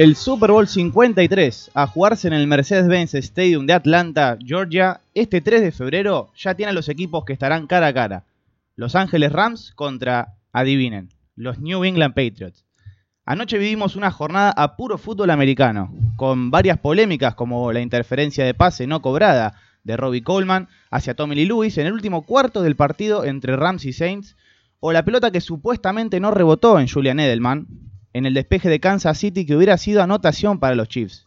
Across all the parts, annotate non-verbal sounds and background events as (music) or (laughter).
El Super Bowl 53, a jugarse en el Mercedes-Benz Stadium de Atlanta, Georgia, este 3 de febrero ya tiene a los equipos que estarán cara a cara. Los Ángeles Rams contra, adivinen, los New England Patriots. Anoche vivimos una jornada a puro fútbol americano, con varias polémicas como la interferencia de pase no cobrada de Robbie Coleman hacia Tommy Lee Lewis en el último cuarto del partido entre Rams y Saints, o la pelota que supuestamente no rebotó en Julian Edelman, en el despeje de Kansas City que hubiera sido anotación para los Chiefs.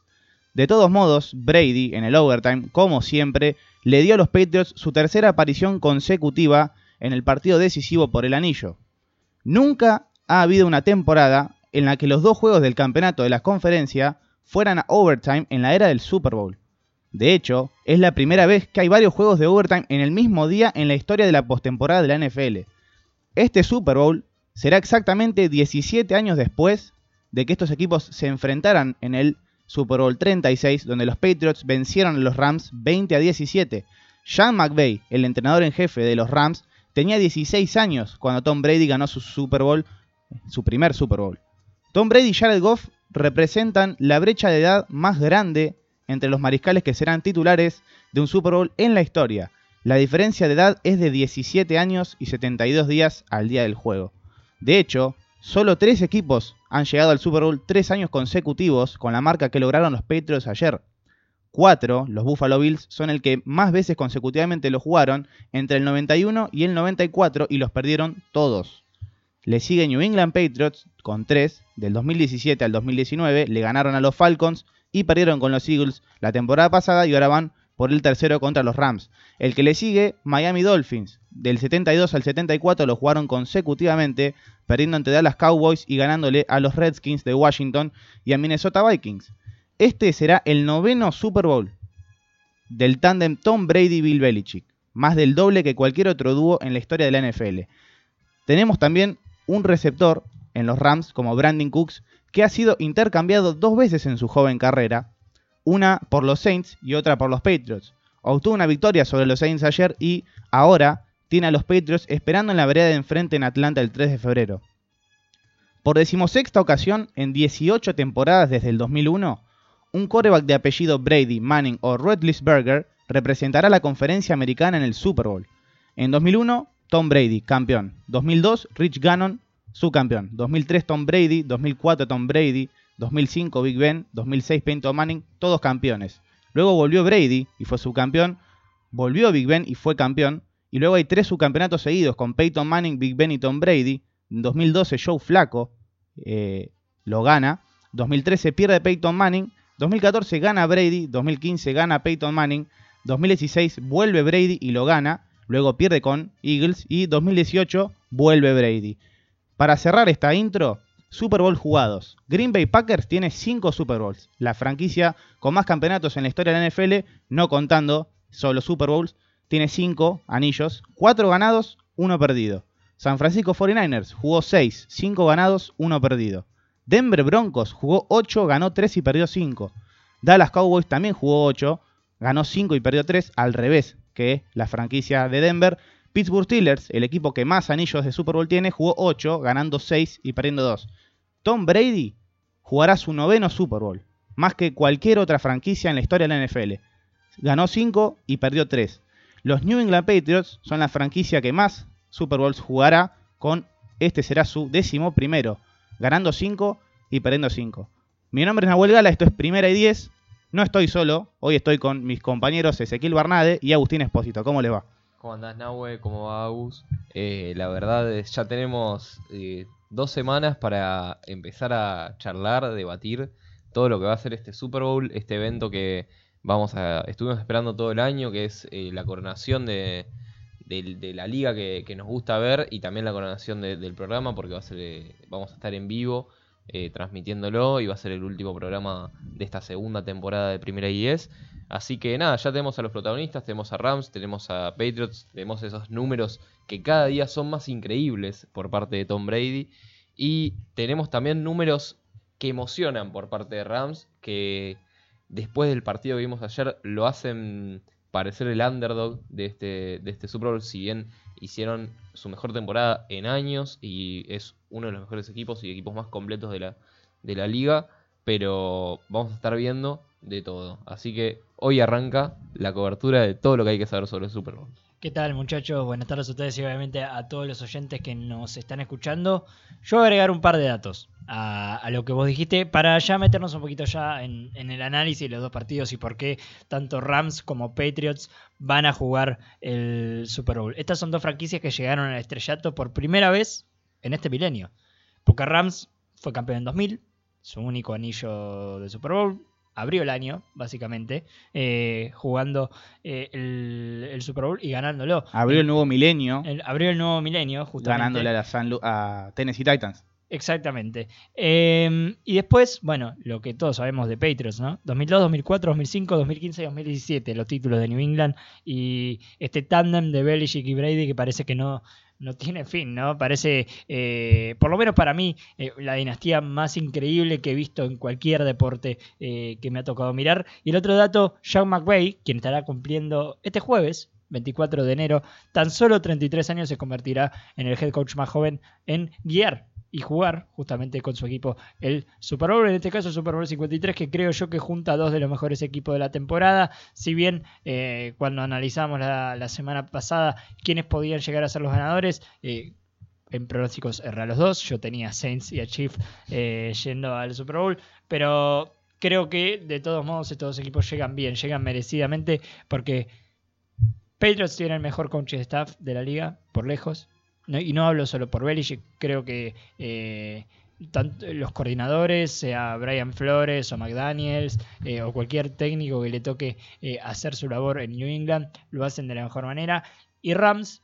De todos modos, Brady, en el overtime, como siempre, le dio a los Patriots su tercera aparición consecutiva en el partido decisivo por el anillo. Nunca ha habido una temporada en la que los dos juegos del campeonato de la conferencia fueran a overtime en la era del Super Bowl. De hecho, es la primera vez que hay varios juegos de overtime en el mismo día en la historia de la postemporada de la NFL. Este Super Bowl será exactamente 17 años después de que estos equipos se enfrentaran en el Super Bowl 36, donde los Patriots vencieron a los Rams 20 a 17. Sean McVay, el entrenador en jefe de los Rams, tenía 16 años cuando Tom Brady ganó su Super Bowl, su primer Super Bowl. Tom Brady y Jared Goff representan la brecha de edad más grande entre los mariscales que serán titulares de un Super Bowl en la historia. La diferencia de edad es de 17 años y 72 días al día del juego. De hecho, solo tres equipos han llegado al Super Bowl tres años consecutivos con la marca que lograron los Patriots ayer. Cuatro, los Buffalo Bills, son el que más veces consecutivamente lo jugaron entre el 91 y el 94 y los perdieron todos. Le sigue New England Patriots con tres, del 2017 al 2019, le ganaron a los Falcons y perdieron con los Eagles la temporada pasada y ahora van por el tercero contra los Rams. El que le sigue, Miami Dolphins. Del 72 al 74 lo jugaron consecutivamente, perdiendo ante Dallas Cowboys y ganándole a los Redskins de Washington y a Minnesota Vikings. Este será el noveno Super Bowl del tándem Tom Brady-Bill Belichick, más del doble que cualquier otro dúo en la historia de la NFL. Tenemos también un receptor en los Rams como Brandon Cooks, que ha sido intercambiado dos veces en su joven carrera, una por los Saints y otra por los Patriots. Obtuvo una victoria sobre los Saints ayer y ahora tiene a los Patriots esperando en la vereda de enfrente en Atlanta el 3 de febrero. Por decimosexta ocasión en 18 temporadas desde el 2001, un coreback de apellido Brady, Manning o Roethlisberger representará la conferencia americana en el Super Bowl. En 2001, Tom Brady, campeón. 2002, Rich Gannon, subcampeón. 2003, Tom Brady. 2004, Tom Brady. 2005 Big Ben, 2006 Peyton Manning, todos campeones. Luego volvió Brady y fue subcampeón, volvió Big Ben y fue campeón, y luego hay tres subcampeonatos seguidos con Peyton Manning, Big Ben y Tom Brady. En 2012 Joe Flaco eh, lo gana, 2013 pierde Peyton Manning, 2014 gana Brady, 2015 gana Peyton Manning, 2016 vuelve Brady y lo gana, luego pierde con Eagles. Y 2018 vuelve Brady. Para cerrar esta intro, Super Bowl jugados. Green Bay Packers tiene 5 Super Bowls, la franquicia con más campeonatos en la historia de la NFL, no contando solo Super Bowls, tiene 5 anillos, 4 ganados, 1 perdido. San Francisco 49ers jugó 6, 5 ganados, 1 perdido. Denver Broncos jugó 8, ganó 3 y perdió 5. Dallas Cowboys también jugó 8, ganó 5 y perdió 3, al revés que la franquicia de Denver. Pittsburgh Steelers, el equipo que más anillos de Super Bowl tiene, jugó 8, ganando 6 y perdiendo 2. Tom Brady jugará su noveno Super Bowl, más que cualquier otra franquicia en la historia de la NFL. Ganó 5 y perdió 3. Los New England Patriots son la franquicia que más Super Bowls jugará, con este será su décimo primero, ganando 5 y perdiendo 5. Mi nombre es Nahuel Gala, esto es Primera y 10. No estoy solo, hoy estoy con mis compañeros Ezequiel Barnade y Agustín Espósito. ¿Cómo les va? ¿Cómo andás, Nahue? ¿Cómo va, Agus? Eh, la verdad es ya tenemos eh, dos semanas para empezar a charlar, debatir todo lo que va a ser este Super Bowl, este evento que vamos a estuvimos esperando todo el año, que es eh, la coronación de, la liga que, nos gusta ver y también la coronación del programa, porque va a ser, eh, vamos a estar en vivo eh, transmitiéndolo y va a ser el último programa de esta segunda temporada de Primera IES. Así que nada, ya tenemos a los protagonistas, tenemos a Rams, tenemos a Patriots, tenemos esos números que cada día son más increíbles por parte de Tom Brady. Y tenemos también números que emocionan por parte de Rams, que después del partido que vimos ayer lo hacen parecer el underdog de este, de este Super Bowl, si bien hicieron su mejor temporada en años y es uno de los mejores equipos y equipos más completos de la, de la liga. pero vamos a estar viendo de todo. Así que hoy arranca la cobertura de todo lo que hay que saber sobre el Super Bowl. ¿Qué tal muchachos? Buenas tardes a ustedes y obviamente a todos los oyentes que nos están escuchando. Yo voy a agregar un par de datos a, lo que vos dijiste para ya meternos un poquito ya en, en, el análisis de los dos partidos y por qué tanto Rams como Patriots van a jugar el Super Bowl. Estas son dos franquicias que llegaron al estrellato por primera vez en este milenio. Porque Rams fue campeón en 2000, su único anillo de Super Bowl, abrió el año, básicamente, eh, jugando eh, el, el, Super Bowl y ganándolo. Abrió el nuevo milenio. El, abrió el nuevo milenio, justamente. Ganándole a, la San Lu a Tennessee Titans. Exactamente. Eh, y después, bueno, lo que todos sabemos de Patriots, ¿no? 2002, 2004, 2005, 2015 y 2017, los títulos de New England y este tándem de Belichick y Brady que parece que no, no tiene fin, ¿no? Parece, eh, por lo menos para mí, eh, la dinastía más increíble que he visto en cualquier deporte eh, que me ha tocado mirar. Y el otro dato, Sean McVay, quien estará cumpliendo este jueves, 24 de enero, tan solo 33 años se convertirá en el head coach más joven en guiar y jugar justamente con su equipo el Super Bowl, en este caso el Super Bowl 53, que creo yo que junta a dos de los mejores equipos de la temporada. Si bien eh, cuando analizamos la, semana pasada quiénes podían llegar a ser los ganadores, eh, en pronósticos erré a los dos. Yo tenía Saints y a Chief eh, yendo al Super Bowl, pero creo que de todos modos estos dos equipos llegan bien, llegan merecidamente porque Patriots tiene el mejor coach staff de la liga, por lejos. Y no hablo solo por Belichick, creo que eh, tanto los coordinadores, sea Brian Flores o McDaniels eh, o cualquier técnico que le toque eh, hacer su labor en New England, lo hacen de la mejor manera. Y Rams,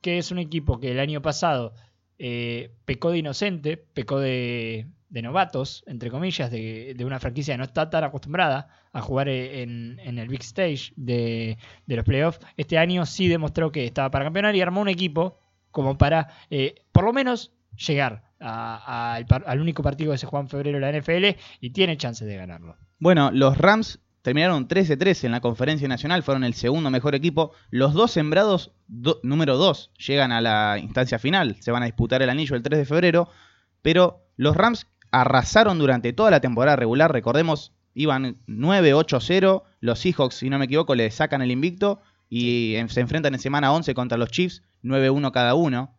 que es un equipo que el año pasado eh, pecó de inocente, pecó de, de novatos, entre comillas, de, de, una franquicia que no está tan acostumbrada a jugar en, en el big stage de, de los playoffs. Este año sí demostró que estaba para campeonar y armó un equipo como para, eh, por lo menos, llegar al, único partido que se juega en febrero de la NFL y tiene chances de ganarlo. Bueno, los Rams terminaron 13-13 en la conferencia nacional, fueron el segundo mejor equipo. Los dos sembrados do, número 2 llegan a la instancia final, se van a disputar el anillo el 3 de febrero, pero los Rams arrasaron durante toda la temporada regular, recordemos, iban 9-8-0, los Seahawks, si no me equivoco, le sacan el invicto y se enfrentan en semana 11 contra los Chiefs, 9-1 cada uno.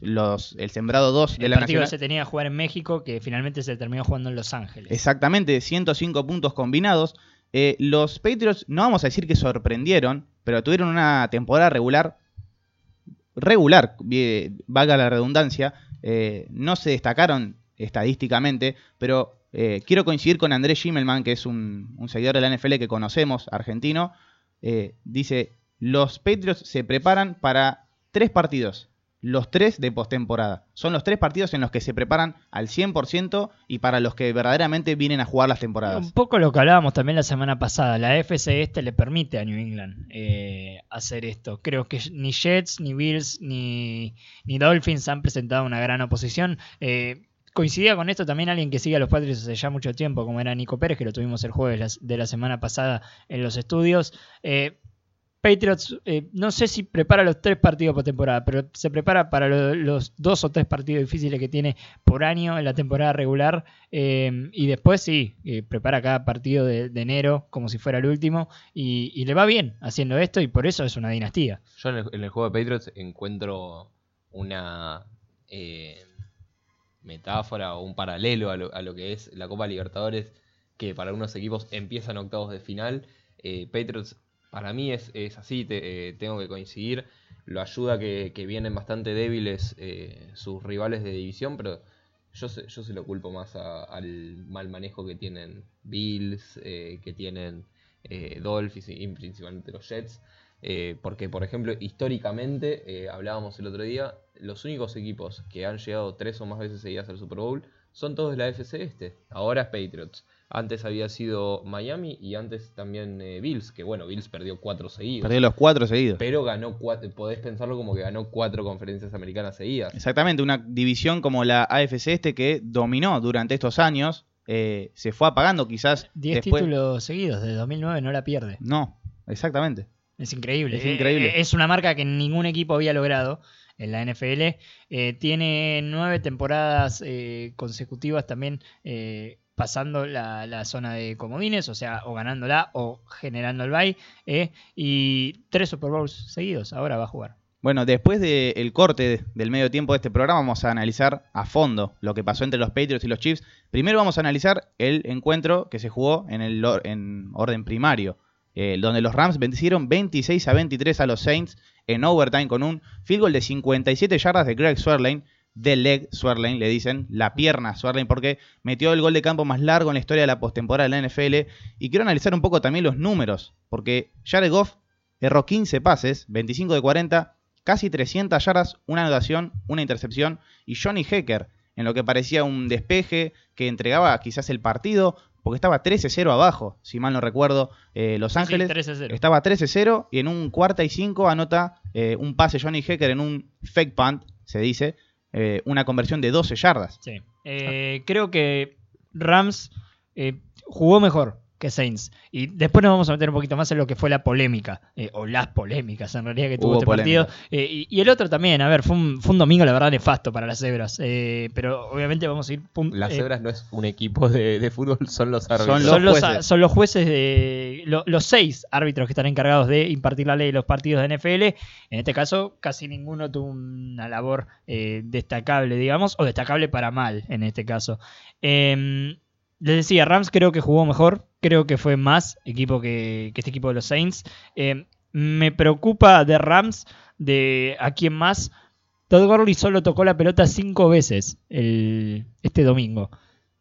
Los, el sembrado 2 de la El partido Nacional. se tenía que jugar en México, que finalmente se terminó jugando en Los Ángeles. Exactamente, 105 puntos combinados. Eh, los Patriots, no vamos a decir que sorprendieron, pero tuvieron una temporada regular, regular, eh, valga la redundancia, eh, no se destacaron estadísticamente, pero eh, quiero coincidir con Andrés Schimmelman, que es un, un, seguidor de la NFL que conocemos, argentino, dice, los Patriots se preparan para tres partidos, los tres de postemporada. Son los tres partidos en los que se preparan al 100% y para los que verdaderamente vienen a jugar las temporadas. Un poco lo que hablábamos también la semana pasada. La FC este le permite a New England eh, hacer esto. Creo que ni Jets, ni Bills, ni, Dolphins han presentado una gran oposición. Eh, coincidía con esto también alguien que sigue a los Patriots hace ya mucho tiempo, como era Nico Pérez, que lo tuvimos el jueves de la semana pasada en los estudios. Eh, Patriots, eh, no sé si prepara los tres partidos por temporada, pero se prepara para lo, los dos o tres partidos difíciles que tiene por año en la temporada regular. Eh, y después sí, eh, prepara cada partido de, enero como si fuera el último. Y, le va bien haciendo esto y por eso es una dinastía. Yo en el, juego de Patriots encuentro una metáfora o un paralelo a lo, a lo, que es la Copa Libertadores, que para algunos equipos empiezan octavos de final. Eh, Patriots para mí es, es así, te, eh, tengo que coincidir. Lo ayuda que, vienen bastante débiles eh, sus rivales de división, pero yo se, yo se lo culpo más a, al mal manejo que tienen Bills, eh, que tienen eh, Dolphins y, principalmente los Jets. Porque, por ejemplo, históricamente, hablábamos el otro día, los únicos equipos que han llegado tres o más veces seguidas al Super Bowl son todos de la FC este. Ahora es Patriots. Antes había sido Miami y antes también eh, Bills, que bueno, Bills perdió cuatro seguidos. Perdió los cuatro seguidos. Pero ganó cuatro, podés pensarlo como que ganó cuatro conferencias americanas seguidas. Exactamente, una división como la AFC este que dominó durante estos años, eh, se fue apagando quizás. Diez después... títulos seguidos, de 2009 no la pierde. No, exactamente. Es increíble. Es increíble. Eh, es una marca que ningún equipo había logrado en la NFL. Eh, tiene nueve temporadas eh, consecutivas también eh, pasando la, zona de comodines, o sea, o ganándola o generando el bye. eh, y tres Super Bowls seguidos, ahora va a jugar. Bueno, después del corte del medio tiempo de este programa vamos a analizar a fondo lo que pasó entre los Patriots y los Chiefs. Primero vamos a analizar el encuentro que se jugó en, el, en orden primario, eh, donde los Rams vencieron 26 a 23 a los Saints en overtime con un field goal de 57 yardas de Greg Swerlane, de leg Swerlane, le dicen, la pierna Swerlane, porque metió el gol de campo más largo en la historia de la postemporada de la NFL. Y quiero analizar un poco también los números, porque Jared Goff erró 15 pases, 25 de 40, casi 300 yardas, una anotación, una intercepción. Y Johnny Hecker, en lo que parecía un despeje que entregaba quizás el partido, porque estaba 13-0 abajo, si mal no recuerdo, eh, Los Ángeles. Sí, 13-0. Estaba 13-0 y en un cuarta y 5 anota eh, un pase Johnny Hecker en un fake punt, se dice, eh, una conversión de 12 yardas. Sí. Eh, creo que Rams eh, jugó mejor que Saints. Y después nos vamos a meter un poquito más en lo que fue la polémica, eh, o las polémicas en realidad que tuvo Hubo este polémica. partido. Eh, y, y el otro también, a ver, fue un, fue un domingo la verdad nefasto para las cebras. Eh, pero obviamente vamos a ir... Las eh, cebras no es un equipo de, de fútbol, son los árbitros. Son son los, jueces. son los jueces de lo- los seis árbitros que están encargados de impartir la ley de los partidos de NFL. En este caso, casi ninguno tuvo una labor eh, destacable, digamos, o destacable para mal en este caso. Les decía, Rams creo que jugó mejor, creo que fue más equipo que, que este equipo de los Saints. Eh, me preocupa de Rams, de a quién más. Todd Gurley solo tocó la pelota cinco veces el, este domingo.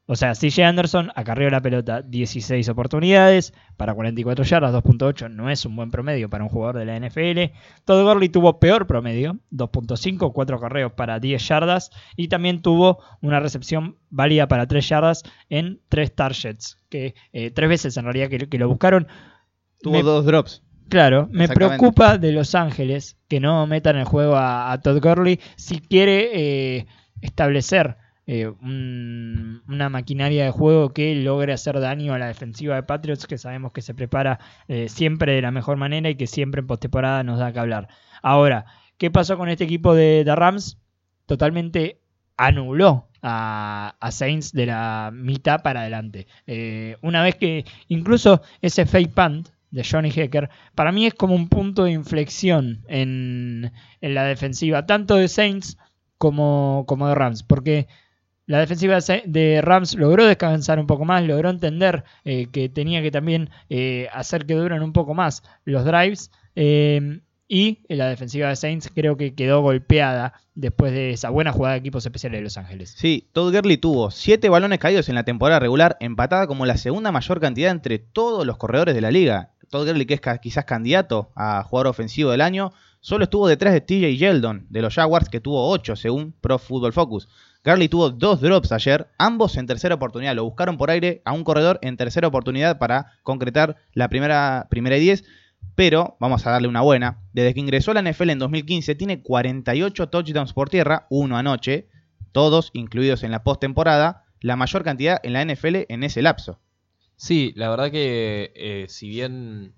O sea, CJ Anderson acarreó la pelota 16 oportunidades para 44 yardas, 2.8 no es un buen promedio para un jugador de la NFL. Todd Gurley tuvo peor promedio, 2.5, 4 acarreos para 10 yardas y también tuvo una recepción válida para 3 yardas en 3 targets, que eh, tres veces en realidad que, que lo buscaron. Tuvo Me- dos drops. Claro, me preocupa de Los Ángeles que no metan en juego a, a Todd Gurley si quiere eh, establecer eh, un- una maquinaria de juego que logre hacer daño a la defensiva de Patriots, que sabemos que se prepara eh, siempre de la mejor manera y que siempre en postemporada nos da que hablar. Ahora, ¿qué pasó con este equipo de, de Rams? Totalmente anuló a, Saints de la mitad para adelante. Eh, una vez que incluso ese fake punt de Johnny Hecker, para mí es como un punto de inflexión en, en la defensiva, tanto de Saints como, como de Rams, porque la defensiva de Rams logró descansar un poco más, logró entender eh, que tenía que también eh, hacer que duren un poco más los drives. eh, y la defensiva de Saints creo que quedó golpeada después de esa buena jugada de equipos especiales de Los Ángeles. Sí, Todd Gurley tuvo 7 balones caídos en la temporada regular, empatada como la segunda mayor cantidad entre todos los corredores de la liga. Todd Gurley, que es quizás candidato a jugador ofensivo del año, solo estuvo detrás de TJ Yeldon de los Jaguars, que tuvo 8 según Pro Football Focus. Gurley tuvo dos drops ayer, ambos en tercera oportunidad. Lo buscaron por aire a un corredor en tercera oportunidad para concretar la primera, primera y 10. Pero vamos a darle una buena. Desde que ingresó a la NFL en 2015, tiene 48 touchdowns por tierra, uno anoche, todos incluidos en la postemporada, la mayor cantidad en la NFL en ese lapso. Sí, la verdad que eh, si bien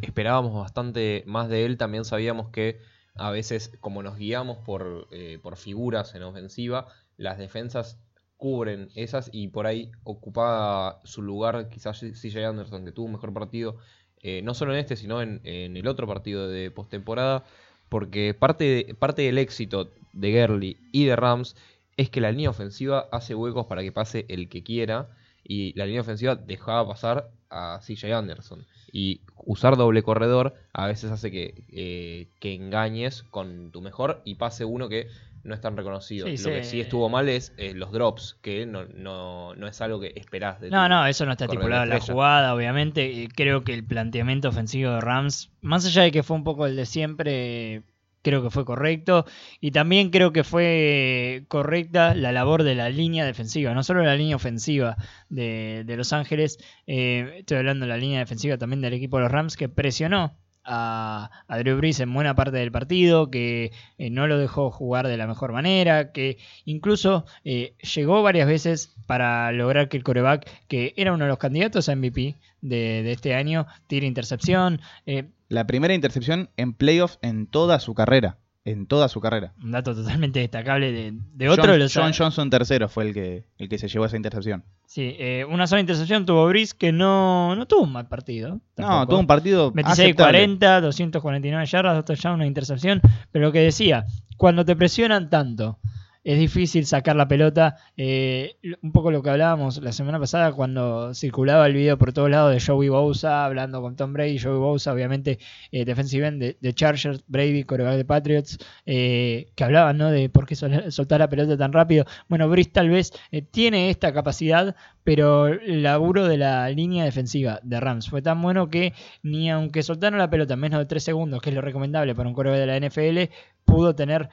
esperábamos bastante más de él, también sabíamos que a veces, como nos guiamos por, eh, por figuras en ofensiva, las defensas cubren esas y por ahí ocupaba su lugar quizás CJ Anderson, que tuvo un mejor partido, eh, no solo en este, sino en, el otro partido de postemporada, porque parte, parte del éxito de Gurley y de Rams es que la línea ofensiva hace huecos para que pase el que quiera y la línea ofensiva dejaba pasar a CJ Anderson. Y usar doble corredor a veces hace que, eh, que engañes con tu mejor y pase uno que no es tan reconocido. Sí, Lo sí. que sí estuvo mal es eh, los drops, que no, no, no es algo que esperás de No, no, eso no está estipulado en la jugada, obviamente. Creo que el planteamiento ofensivo de Rams, más allá de que fue un poco el de siempre, creo que fue correcto. Y también creo que fue correcta la labor de la línea defensiva, no solo la línea ofensiva de, de Los Ángeles, eh, estoy hablando de la línea defensiva también del equipo de los Rams, que presionó a, a Drew en buena parte del partido, que eh, no lo dejó jugar de la mejor manera, que incluso eh, llegó varias veces para lograr que el coreback, que era uno de los candidatos a MVP de, de este año, tire intercepción. eh, La primera intercepción en playoffs en toda su carrera. En toda su carrera. Un dato totalmente destacable de, de otro John, de los John Johnson tercero fue el que, el que se llevó esa intercepción. Sí, eh, una sola intercepción tuvo Brice que no, no tuvo un mal partido. No, tuvo un partido 26 aceptable. 40, 249 yardas, dos touchdowns, una intercepción. Pero lo que decía, cuando te presionan tanto, es difícil sacar la pelota. Eh, un poco lo que hablábamos la semana pasada cuando circulaba el video por todos lados de Joey Bosa hablando con Tom Brady. Joey Bosa, obviamente, eh, defensive end de, Chargers, Brady, coreback de Patriots, eh, que hablaban ¿no? de por qué sol- soltar la pelota tan rápido. Bueno, Brice tal vez eh, tiene esta capacidad, pero el laburo de la línea defensiva de Rams fue tan bueno que ni aunque soltaron la pelota en menos de 3 segundos, que es lo recomendable para un coreback de la NFL, pudo tener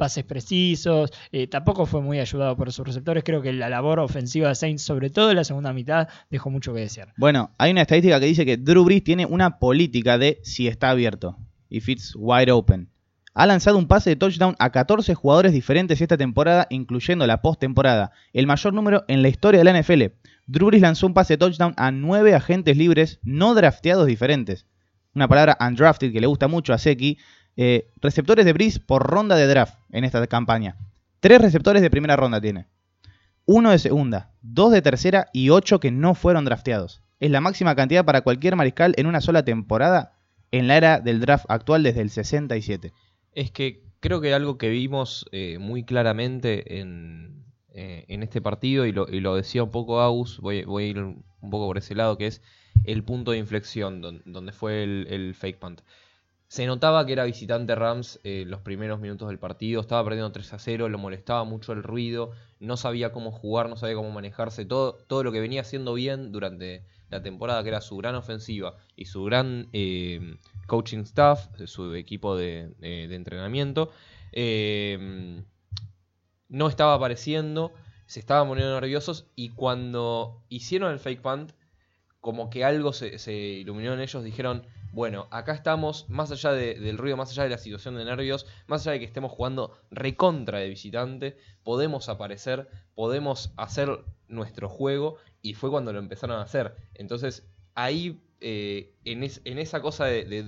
pases precisos. eh, tampoco fue muy ayudado por sus receptores. Creo que la labor ofensiva de Saints, sobre todo en la segunda mitad, dejó mucho que desear. Bueno, hay una estadística que dice que Drew Brees tiene una política de si está abierto. If it's wide open. Ha lanzado un pase de touchdown a 14 jugadores diferentes esta temporada, incluyendo la postemporada, el mayor número en la historia de la NFL. Drew Brees lanzó un pase de touchdown a 9 agentes libres no drafteados diferentes. Una palabra undrafted que le gusta mucho a Seki. Eh, receptores de Brees por ronda de draft en esta campaña. Tres receptores de primera ronda tiene. Uno de segunda, dos de tercera y ocho que no fueron drafteados. Es la máxima cantidad para cualquier mariscal en una sola temporada en la era del draft actual desde el 67. Es que creo que algo que vimos eh, muy claramente en, eh, este partido, y lo, decía un poco Agus, voy, voy a ir un poco por ese lado, que es el punto de inflexión don- donde fue el fake punt. Se notaba que era visitante Rams eh, los primeros minutos del partido, estaba perdiendo 3 a 0, lo molestaba mucho el ruido, no sabía cómo jugar, no sabía cómo manejarse, todo, todo lo que venía haciendo bien durante la temporada, que era su gran ofensiva y su gran eh, coaching staff, su equipo de, entrenamiento, eh, no estaba apareciendo, se estaban poniendo nerviosos y cuando hicieron el fake punt, como que algo se iluminó en ellos, dijeron, bueno, acá estamos, más allá de- del ruido, más allá de la situación de nervios, más allá de que estemos jugando recontra de visitante, podemos aparecer, podemos hacer nuestro juego, y fue cuando lo empezaron a hacer. Entonces, ahí, eh, en, es- en esa cosa de, de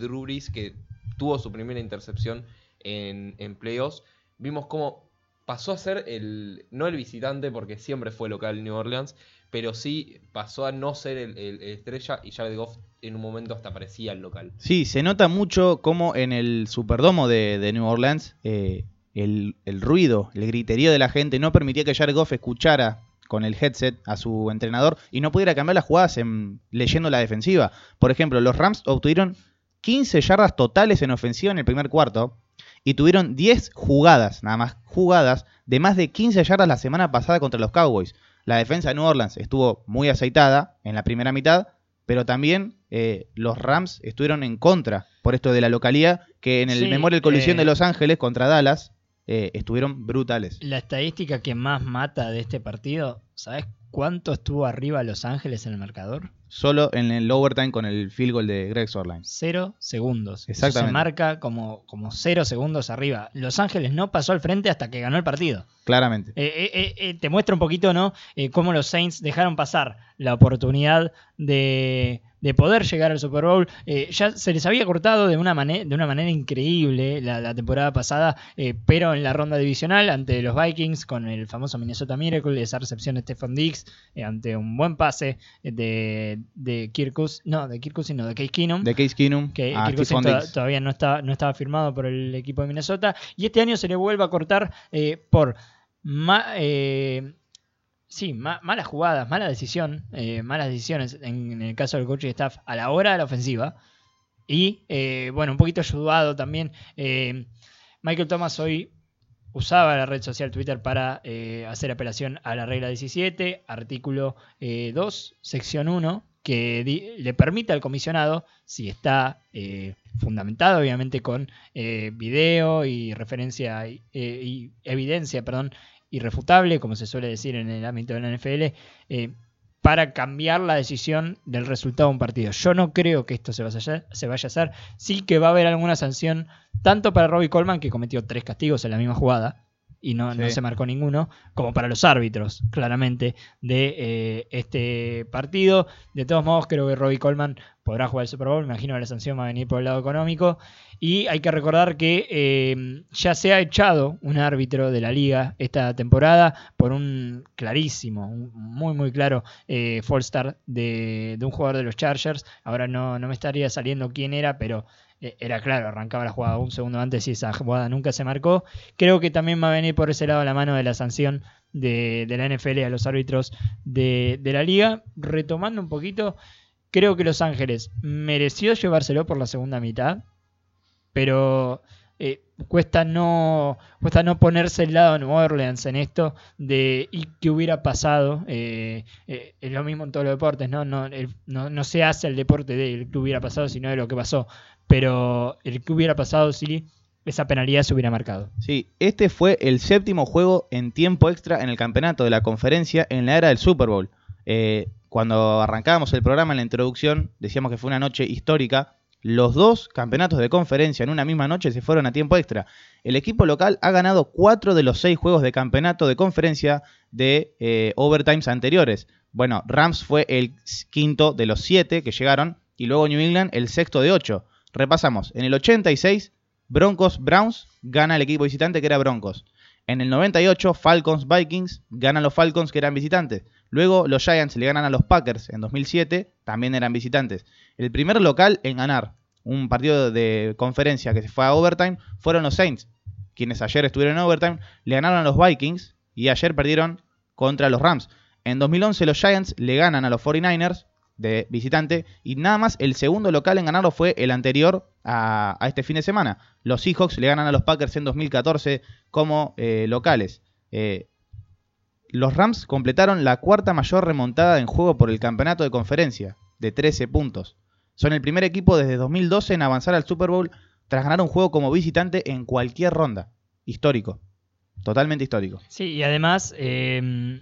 que tuvo su primera intercepción en, en playoffs, vimos cómo pasó a ser el, no el visitante, porque siempre fue local New Orleans, pero sí pasó a no ser el, el- el estrella y Jared Goff en un momento hasta parecía el local. Sí, se nota mucho como en el Superdomo de, New Orleans eh, el, ruido, el griterío de la gente no permitía que Jared Goff escuchara con el headset a su entrenador y no pudiera cambiar las jugadas en- leyendo la defensiva. Por ejemplo, los Rams obtuvieron 15 yardas totales en ofensiva en el primer cuarto y tuvieron 10 jugadas, nada más jugadas, de más de 15 yardas la semana pasada contra los Cowboys. La defensa de New Orleans estuvo muy aceitada en la primera mitad, pero también eh, los Rams estuvieron en contra por esto de la localía, que en el Sí, Memorial Colisión eh, de Los Ángeles contra Dallas eh, estuvieron brutales. La estadística que más mata de este partido, ¿sabes cuánto estuvo arriba Los Ángeles en el marcador? Solo en el overtime con el field goal de Greg Sorline. Cero segundos. Eso Exactamente. se marca como, como cero segundos arriba. Los Ángeles no pasó al frente hasta que ganó el partido. Claramente. Eh, eh, eh, eh, te muestra un poquito, ¿no? Eh, cómo los Saints dejaron pasar la oportunidad de, de poder llegar al Super Bowl. Eh, ya se les había cortado de una, de una manera increíble la, la temporada pasada, eh, pero en la ronda divisional ante los Vikings con el famoso Minnesota Miracle, esa recepción de Stefan Diggs eh, ante un buen pase de, de Kirk Cousins- no, de Kirk Cousins, no, de Case Keenum De Case Keenum que a Kirk Cousins Stephon toda- Diggs. todavía no estaba, no estaba firmado por el equipo de Minnesota. Y este año se le vuelve a cortar por ma- eh, sí, ma- malas jugadas, mala decisión, eh, malas decisiones en, el caso del coach y staff a la hora de la ofensiva. Y eh, bueno, un poquito ayudado también. eh, Michael Thomas hoy usaba la red social Twitter para eh, hacer apelación a la regla 17, artículo eh, 2, sección 1, que le permite al comisionado, si está eh, fundamentado obviamente con eh, video y referencia eh, y evidencia, perdón, irrefutable, como se suele decir en el ámbito de la NFL, eh, para cambiar la decisión del resultado de un partido. Yo no creo que esto se vaya, se vaya a hacer. Sí que va a haber alguna sanción, tanto para Robbie Coleman, que cometió tres castigos en la misma jugada, y no, no se marcó ninguno, como para los árbitros, claramente, de eh, este partido. De todos modos, creo que Robbie Coleman podrá jugar el Super Bowl, me imagino que la sanción va a venir por el lado económico. Y hay que recordar que eh, ya se ha echado un árbitro de la liga esta temporada por un clarísimo, un muy muy claro eh, false start de, de un jugador de los Chargers. Ahora no, no me estaría saliendo quién era, pero era claro, arrancaba la jugada un segundo antes y esa jugada nunca se marcó. Creo que también va a venir por ese lado la mano de la sanción de, de la NFL a los árbitros de, de la liga. Retomando un poquito, creo que Los Ángeles mereció llevárselo por la segunda mitad, pero eh, cuesta no cuesta no ponerse el lado de New Orleans en esto de y qué hubiera pasado eh, eh, es lo mismo en todos los deportes no no, no no se hace el deporte de que hubiera pasado sino de lo que pasó pero el que hubiera pasado si esa penalidad se hubiera marcado Sí, este fue el séptimo juego en tiempo extra en el campeonato de la conferencia en la era del Super Bowl. Eh, cuando arrancábamos el programa en la introducción, decíamos que fue una noche histórica. Los dos campeonatos de conferencia en una misma noche se fueron a tiempo extra. El equipo local ha ganado cuatro de los seis juegos de campeonato de conferencia de eh, overtimes anteriores. Bueno, Rams fue el quinto de los siete que llegaron y luego New England el sexto de ocho. Repasamos, en el 86 Broncos Browns gana el equipo visitante que era Broncos. En el 98 Falcons Vikings ganan los Falcons que eran visitantes. Luego los Giants le ganan a los Packers en 2007, también eran visitantes. El primer local en ganar un partido de conferencia que se fue a overtime fueron los Saints, quienes ayer estuvieron en overtime, le ganaron a los Vikings y ayer perdieron contra los Rams. En 2011 los Giants le ganan a los 49ers de visitante y nada más el segundo local en ganarlo fue el anterior a, a este fin de semana. Los Seahawks le ganan a los Packers en 2014 como eh, locales. Eh, los Rams completaron la cuarta mayor remontada en juego por el campeonato de conferencia, de 13 puntos. Son el primer equipo desde 2012 en avanzar al Super Bowl tras ganar un juego como visitante en cualquier ronda. Histórico. Totalmente histórico. Sí, y además, eh,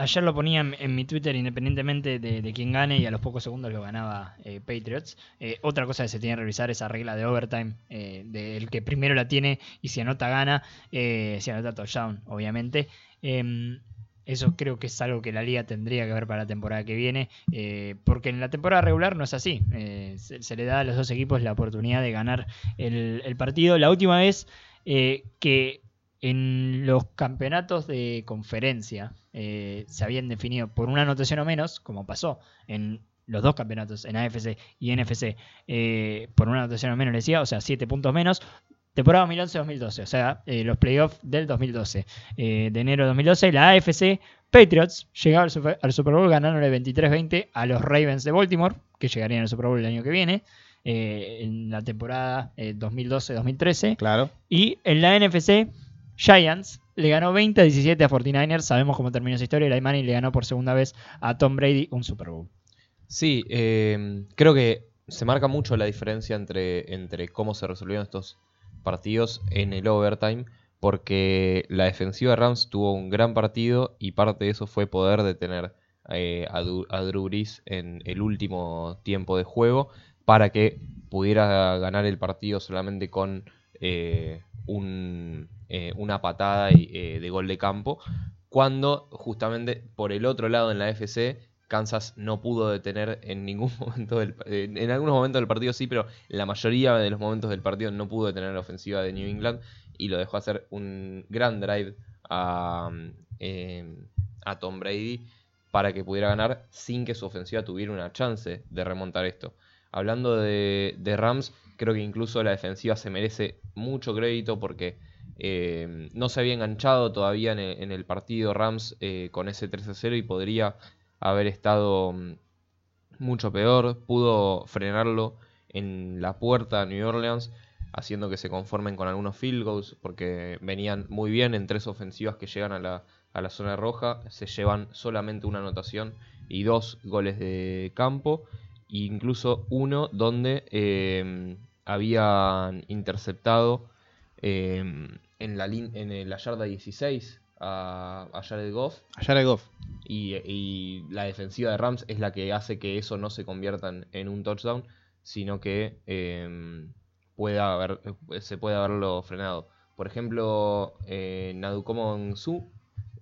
ayer lo ponía en, mi Twitter, independientemente de, quién gane, y a los pocos segundos lo ganaba eh, Patriots. Eh, otra cosa que se tiene que revisar esa regla de overtime, eh, del que primero la tiene y si anota gana, eh, si anota touchdown, obviamente. Eh, eso creo que es algo que la liga tendría que ver para la temporada que viene, porque en la temporada regular no es así. Se, le da a los dos equipos la oportunidad de ganar el, partido. La última vez que en los campeonatos de conferencia eh, se habían definido por una anotación o menos, como pasó en los dos campeonatos, en AFC y NFC, eh, por una anotación o menos, le decía, o sea, 7 puntos menos. Temporada 2011-2012, o sea, eh, los playoffs del 2012. Eh, de enero de 2012, la AFC Patriots llegaron al Super, al Super Bowl, el 23-20 a los Ravens de Baltimore, que llegarían al Super Bowl el año que viene, eh, en la temporada eh, 2012-2013. Claro. Y en la NFC, Giants le ganó 20 a 17 a 49ers. Sabemos cómo terminó esa historia. Eli Manning le ganó por segunda vez a Tom Brady un Super Bowl. Sí, eh, creo que se marca mucho la diferencia entre, entre cómo se resolvieron estos partidos en el overtime, porque la defensiva de Rams tuvo un gran partido y parte de eso fue poder detener eh, a Drew Brees en el último tiempo de juego para que pudiera ganar el partido solamente con eh, un, eh, una patada y, eh, de gol de campo, cuando justamente por el otro lado en la FC Kansas no pudo detener en ningún (laughs) momento del en, algunos momentos del partido sí, pero en la mayoría de los momentos del partido no pudo detener la ofensiva de New England y lo dejó hacer un gran drive a, eh, a Tom Brady para que pudiera ganar sin que su ofensiva tuviera una chance de remontar esto. Hablando de, de Rams, creo que incluso la defensiva se merece mucho crédito porque eh, no se había enganchado todavía en el, partido Rams eh, con ese 3-0 y podría haber estado mm, mucho peor. Pudo frenarlo en la puerta a New Orleans, haciendo que se conformen con algunos field goals, porque venían muy bien en tres ofensivas que llegan a la, a la zona roja. Se llevan solamente una anotación y dos goles de campo, e incluso uno donde eh, habían interceptado eh, en, la lin- en la yarda 16 a, a Jared Goff A Jared Goff. y, y la defensiva de Rams es la que hace que eso no se convierta en, en un touchdown, sino que eh, pueda haber, se puede haberlo frenado. Por ejemplo, eh, Nadukomon Su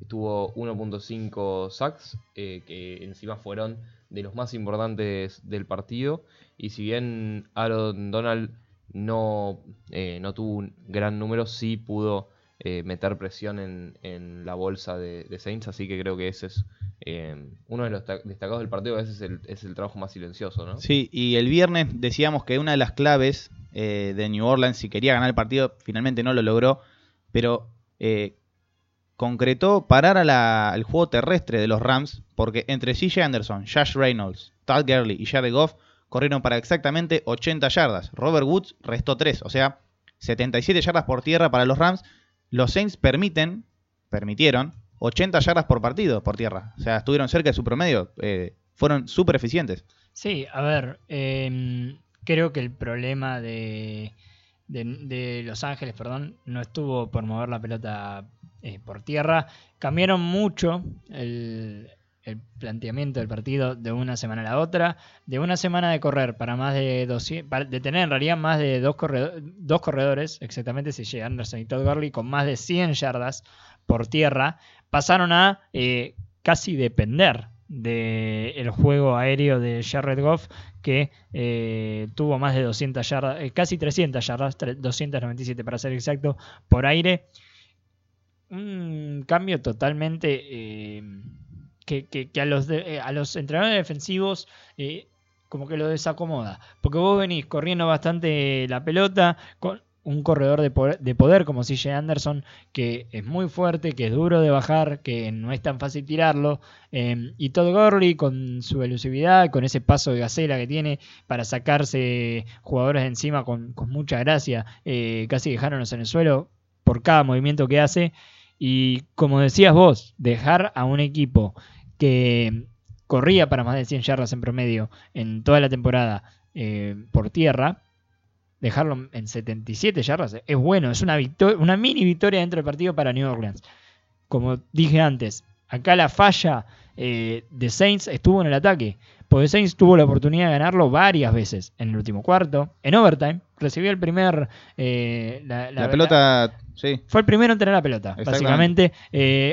tuvo 1.5 sacks, eh, que encima fueron de los más importantes del partido. Y si bien Aaron Donald no, eh, no tuvo un gran número, sí pudo eh, meter presión en, en la bolsa de, de Saints. Así que creo que ese es eh, uno de los ta- destacados del partido. Ese es el, es el trabajo más silencioso, ¿no? Sí, y el viernes decíamos que una de las claves eh, de New Orleans, si quería ganar el partido, finalmente no lo logró, pero concretó parar al juego terrestre de los Rams, porque entre CJ Anderson, Josh Reynolds, Todd Gurley y Jared Goff corrieron para exactamente 80 yardas. Robert Woods restó 3, o sea, 77 yardas por tierra para los Rams. Los Saints permiten, permitieron 80 yardas por partido por tierra. O sea, estuvieron cerca de su promedio. eh, fueron súper eficientes. Sí, a ver, em, creo que el problema de, de, Los Ángeles, perdón, no estuvo por mover la pelota eh, por tierra. Cambiaron mucho el, el planteamiento del partido de una semana a la otra. De una semana de correr para más de 200, para- de tener en realidad más de dos, corredo- dos corredores, exactamente CJ Anderson y Todd Gurley, con más de 100 yardas por tierra, pasaron a eh, casi depender del juego aéreo de Jared Goff que eh, tuvo más de 200 yardas, eh, casi 300 yardas, tre- 297 para ser exacto, por aire. Un cambio totalmente eh, que, eh, a los entrenadores defensivos eh, como que lo desacomoda. Porque vos venís corriendo bastante la pelota con un corredor de poder, de poder como CJ Anderson que es muy fuerte, que es duro de bajar, que no es tan fácil tirarlo. eh, y Todd Gurley con su elusividad, con ese paso de gacela que tiene para sacarse jugadores de encima con, con mucha gracia, eh, casi dejándonos en el suelo por cada movimiento que hace. Y como decías vos, dejar a un equipo que corría para más de 100 yardas en promedio en toda la temporada eh, por tierra, dejarlo en 77 yardas es bueno, es una, una mini victoria dentro del partido para New Orleans. Como dije antes, acá la falla eh, de Saints estuvo en el ataque, porque Saints tuvo la oportunidad de ganarlo varias veces en el último cuarto, en overtime, recibió el primer... eh, la, La, pelota, sí. fue el primero en tener la pelota, básicamente.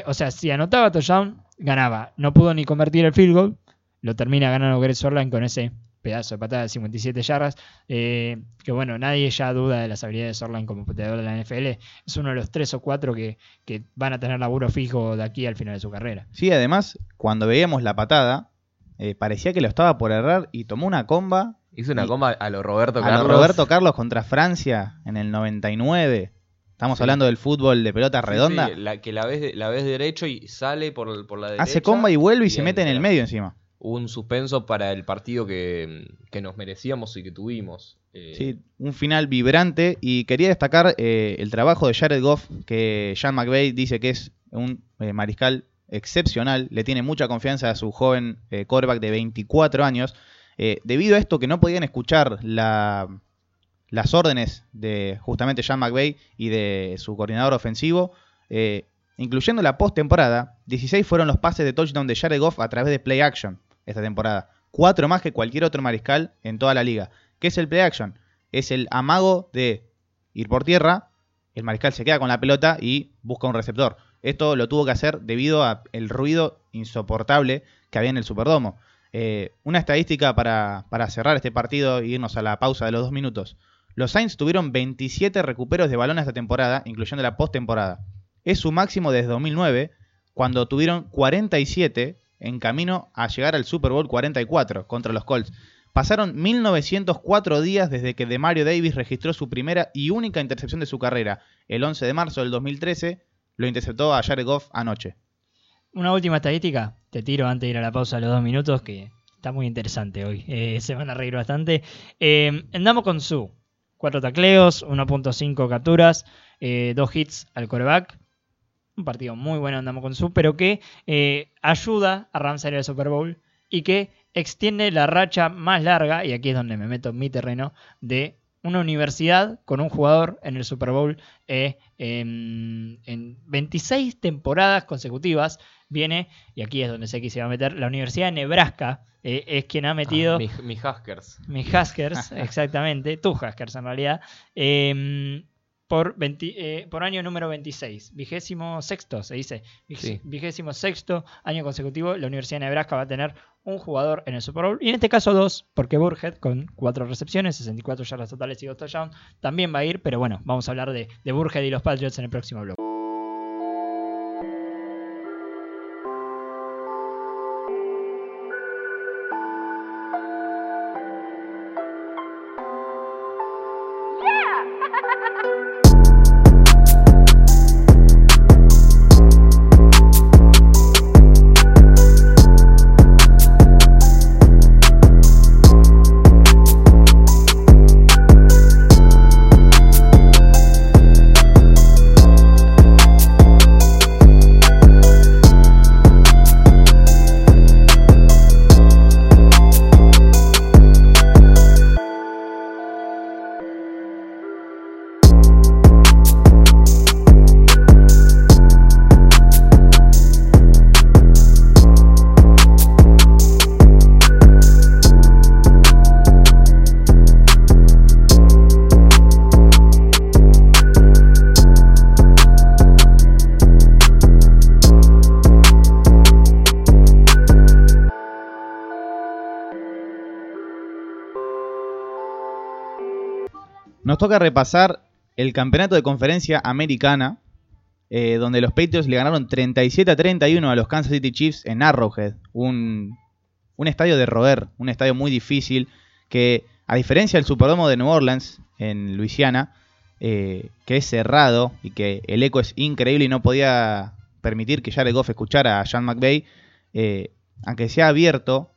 O sea, si anotaba touchdown, ganaba. No pudo ni convertir el field goal. Lo termina ganando Greg Sorline con ese pedazo de patada de 57 yardas. eh, que bueno, nadie ya duda de las habilidades de Sorline como pateador de la NFL. Es uno de los tres o cuatro que, que van a tener laburo fijo de aquí al final de su carrera. Sí, además, cuando veíamos la patada, eh, parecía que lo estaba por errar y tomó una comba Hizo una Y- coma a lo Roberto a lo Carlos. Roberto Carlos contra Francia en el 99. Estamos Sí. hablando del fútbol de pelota redonda. sí, la, que la ves, la ves derecho y sale por, por la derecha. Hace comba y vuelve y, se mete en el medio encima. Un suspenso para el partido que, que nos merecíamos y que tuvimos. Eh, Sí, un final vibrante y quería destacar eh, el trabajo de Jared Goff, que Sean McVay dice que es un eh, mariscal excepcional, le tiene mucha confianza a su joven quarterback de 24 años. Debido a esto que no podían escuchar la- las órdenes de justamente Sean McVay y de su coordinador ofensivo, eh, incluyendo la postemporada, 16 fueron los pases de touchdown de Jared Goff a través de play action esta temporada. Cuatro más que cualquier otro mariscal en toda la liga. ¿Qué es el play action? Es el amago de ir por tierra, el mariscal se queda con la pelota y busca un receptor. Esto lo tuvo que hacer debido al ruido insoportable que había en el Superdomo. Eh, una estadística para, para cerrar este partido e irnos a la pausa de los dos minutos. Los Saints tuvieron 27 recuperos de balón esta temporada, incluyendo la postemporada. Es su máximo desde 2009, cuando tuvieron 47 en camino a llegar al Super Bowl 44 contra los Colts. Pasaron 1904 días desde que Demario Davis registró su primera y única intercepción de su carrera. El 11 de marzo del 2013 lo interceptó a Jared Goff anoche. Una última estadística, te tiro antes de ir a la pausa los dos minutos, que está muy interesante hoy. Eh, se van a reír bastante. Eh, andamos con su. Cuatro tacleos, 1.5 capturas, eh, dos hits al coreback. Un partido muy bueno andamos con su, pero que eh, ayuda a Rams a ir al Super Bowl y que extiende la racha más larga, y aquí es donde me meto en mi terreno, de una universidad con un jugador en el Super Bowl eh, en, en 26 temporadas consecutivas. Viene, y aquí es donde sé que se va a meter, la Universidad de Nebraska eh, es quien ha metido... Ah, mi, mi Huskers. Mis Huskers, (laughs) exactamente, tus Huskers en realidad. Eh, por, 20 eh, por año número 26. Vigésimo sexto, se dice. Sí. Vigésimo sexto año consecutivo, la Universidad de Nebraska va a tener un jugador en el Super Bowl. Y en este caso dos, porque Burhead, con cuatro recepciones, 64 yardas totales y dos touchdowns, también va a ir. Pero bueno, vamos a hablar de, de Burhead y los Patriots en el próximo bloque. Nos toca repasar el campeonato de conferencia americana, eh, donde los Patriots le ganaron 37 a 31 a los Kansas City Chiefs en Arrowhead, un, estadio de roer, un estadio muy difícil, que a diferencia del Superdome de New Orleans, en Luisiana, eh, que es cerrado y que el eco es increíble y no podía permitir que Jared Goff escuchara a Sean McVay, eh, aunque sea abierto,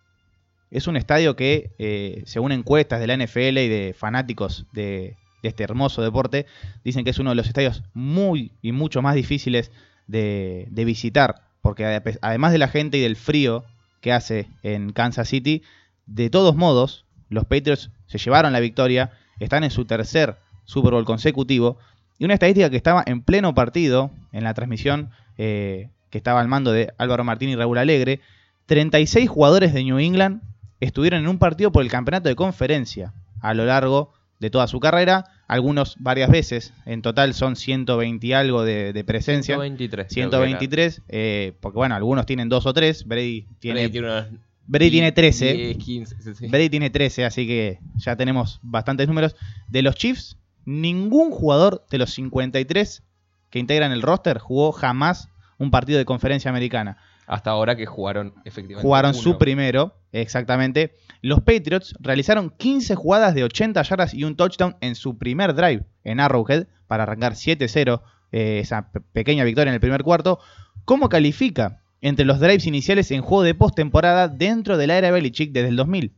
es un estadio que, eh, según encuestas de la NFL y de fanáticos de, este hermoso deporte, dicen que es uno de los estadios muy y mucho más difíciles de, visitar, porque ade- además de la gente y del frío que hace en Kansas City, de todos modos, los Patriots se llevaron la victoria, están en su tercer Super Bowl consecutivo, y una estadística que estaba en pleno partido, en la transmisión eh, que estaba al mando de Álvaro Martín y Raúl Alegre, 36 jugadores de New England estuvieron en un partido por el campeonato de conferencia a lo largo de toda su carrera, algunos varias veces, en total son 120 y algo de, de presencia. 123. creo que era. 123, eh, porque bueno, algunos tienen dos o tres, Brady tiene, Brady tiene unos Brady tiene 13. 10, 15, sí, sí. Brady tiene 13, así que ya tenemos bastantes números. De los Chiefs, ningún jugador de los 53 que integran el roster jugó jamás un partido de conferencia americana. Hasta ahora que jugaron efectivamente. Jugaron uno. su primero, exactamente. Los Patriots realizaron 15 jugadas de 80 yardas y un touchdown en su primer drive en Arrowhead para arrancar 7-0 eh, esa pe- pequeña victoria en el primer cuarto. ¿Cómo califica entre los drives iniciales en juego de postemporada dentro de la era Belichick desde el 2000?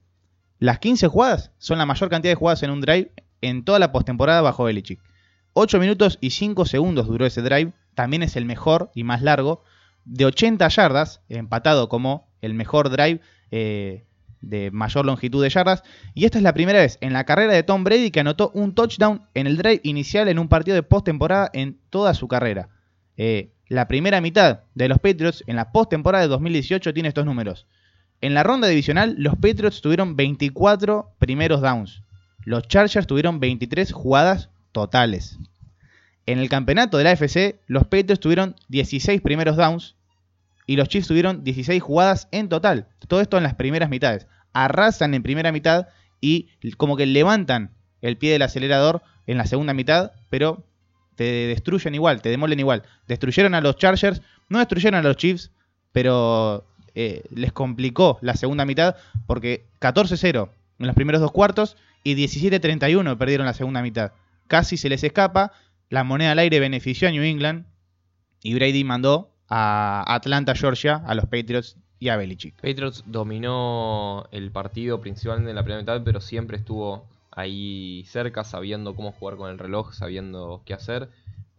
Las 15 jugadas son la mayor cantidad de jugadas en un drive en toda la postemporada bajo Belichick. 8 minutos y 5 segundos duró ese drive, también es el mejor y más largo, de 80 yardas, empatado como el mejor drive eh, de mayor longitud de yardas. Y esta es la primera vez en la carrera de Tom Brady que anotó un touchdown en el drive inicial en un partido de postemporada en toda su carrera. Eh, la primera mitad de los Patriots en la postemporada de 2018 tiene estos números. En la ronda divisional, los Patriots tuvieron 24 primeros downs. Los Chargers tuvieron 23 jugadas totales. En el campeonato de la AFC, los Patriots tuvieron 16 primeros downs y los Chiefs tuvieron 16 jugadas en total. Todo esto en las primeras mitades. Arrasan en primera mitad y como que levantan el pie del acelerador en la segunda mitad, pero te destruyen igual, te demolen igual. Destruyeron a los Chargers, no destruyeron a los Chiefs, pero eh, les complicó la segunda mitad porque 14-0 en los primeros dos cuartos y 17-31 perdieron la segunda mitad. Casi se les escapa, la moneda al aire benefició a New England y Brady mandó a Atlanta, Georgia, a los Patriots y a Belichick. Patriots dominó el partido principalmente en la primera mitad, pero siempre estuvo ahí cerca, sabiendo cómo jugar con el reloj, sabiendo qué hacer.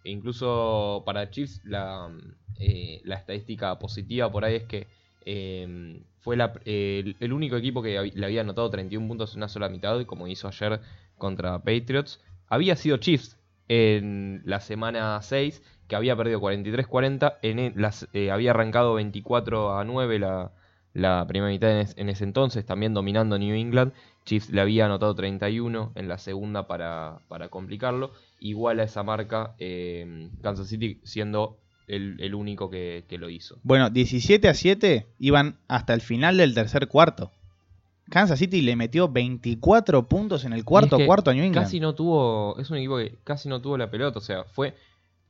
E incluso para Chiefs, la, eh, estadística positiva por ahí es que eh, fue el, el único equipo que le había anotado 31 puntos en una sola mitad, como hizo ayer contra Patriots. Había sido Chiefs en la semana 6, que había perdido 43-40, en el- las, eh, había arrancado 24 a 9 la, la primera mitad en, en ese entonces, también dominando New England. Chiefs le había anotado 31 en la segunda para, para complicarlo. Igual a esa marca, eh, Kansas City siendo el, el único que, que lo hizo. Bueno, 17 a 7 iban hasta el final del tercer cuarto. Kansas City le metió 24 puntos en el cuarto Y es que cuarto a New England. Casi no tuvo, es un equipo que casi no tuvo la pelota, o sea, fue,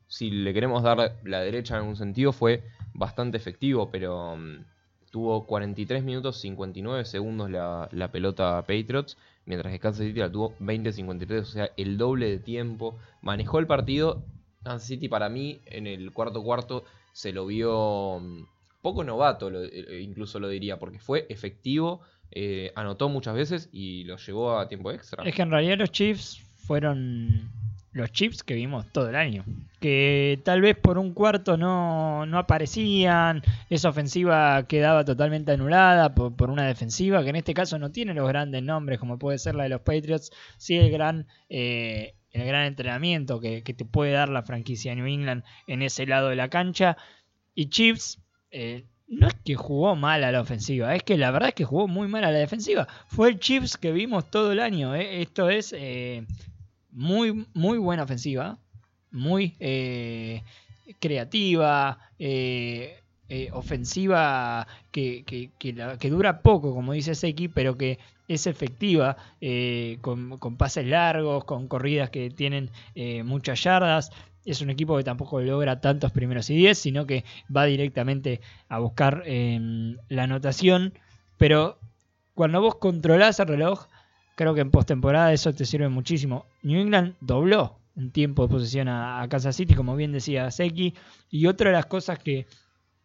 si le queremos dar la derecha en algún sentido, fue bastante efectivo, pero mm, tuvo 43 minutos 59 segundos la, la pelota Patriots, mientras que Kansas City la tuvo 20-53, o sea, el doble de tiempo, manejó el partido, Kansas City para mí en el cuarto cuarto se lo vio mm, poco novato, lo- eh, incluso lo diría, porque fue efectivo, eh, anotó muchas veces y lo llevó a tiempo extra. Es que en realidad los Chiefs fueron los Chiefs que vimos todo el año. Que tal vez por un cuarto no, no aparecían, esa ofensiva quedaba totalmente anulada por, una defensiva que en este caso no tiene los grandes nombres como puede ser la de los Patriots, sí el gran, eh, el gran entrenamiento que, te puede dar la franquicia New England en ese lado de la cancha. Y Chiefs eh, no es que jugó mal a la ofensiva, es que la verdad es que jugó muy mal a la defensiva. Fue el Chiefs que vimos todo el año. eh. Esto es eh, muy, muy buena ofensiva, muy eh, creativa, eh, ofensiva que, que- dura poco, como dice Seki, pero que es efectiva, con, con pases largos, con corridas que tienen muchas yardas. Es un equipo que tampoco logra tantos primeros y diez, sino que va directamente a buscar eh, la anotación. Pero cuando vos controlás el reloj, creo que en postemporada eso te sirve muchísimo. New England dobló en tiempo de posesión a, a Kansas City, como bien decía Seki. Y otra de las cosas que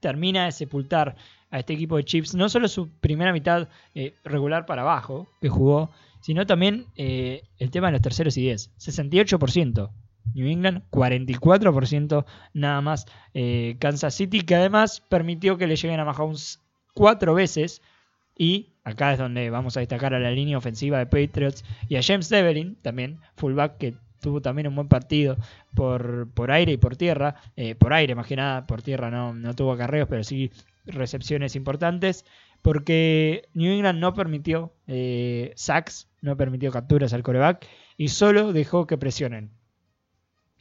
termina de sepultar a este equipo de Chiefs, no solo su primera mitad eh, regular para abajo que jugó, sino también eh, el tema de los terceros y 10. 68%. New England, 44% nada más eh, Kansas City, que además permitió que le lleguen a Mahomes cuatro veces. Y acá es donde vamos a destacar a la línea ofensiva de Patriots y a James Devlin, también, fullback, que tuvo también un buen partido por, por aire y por tierra. eh, por aire, más que nada, por tierra no, no tuvo acarreos, pero sí recepciones importantes. Porque New England no permitió eh, sacks, no permitió capturas al coreback y solo dejó que presionen.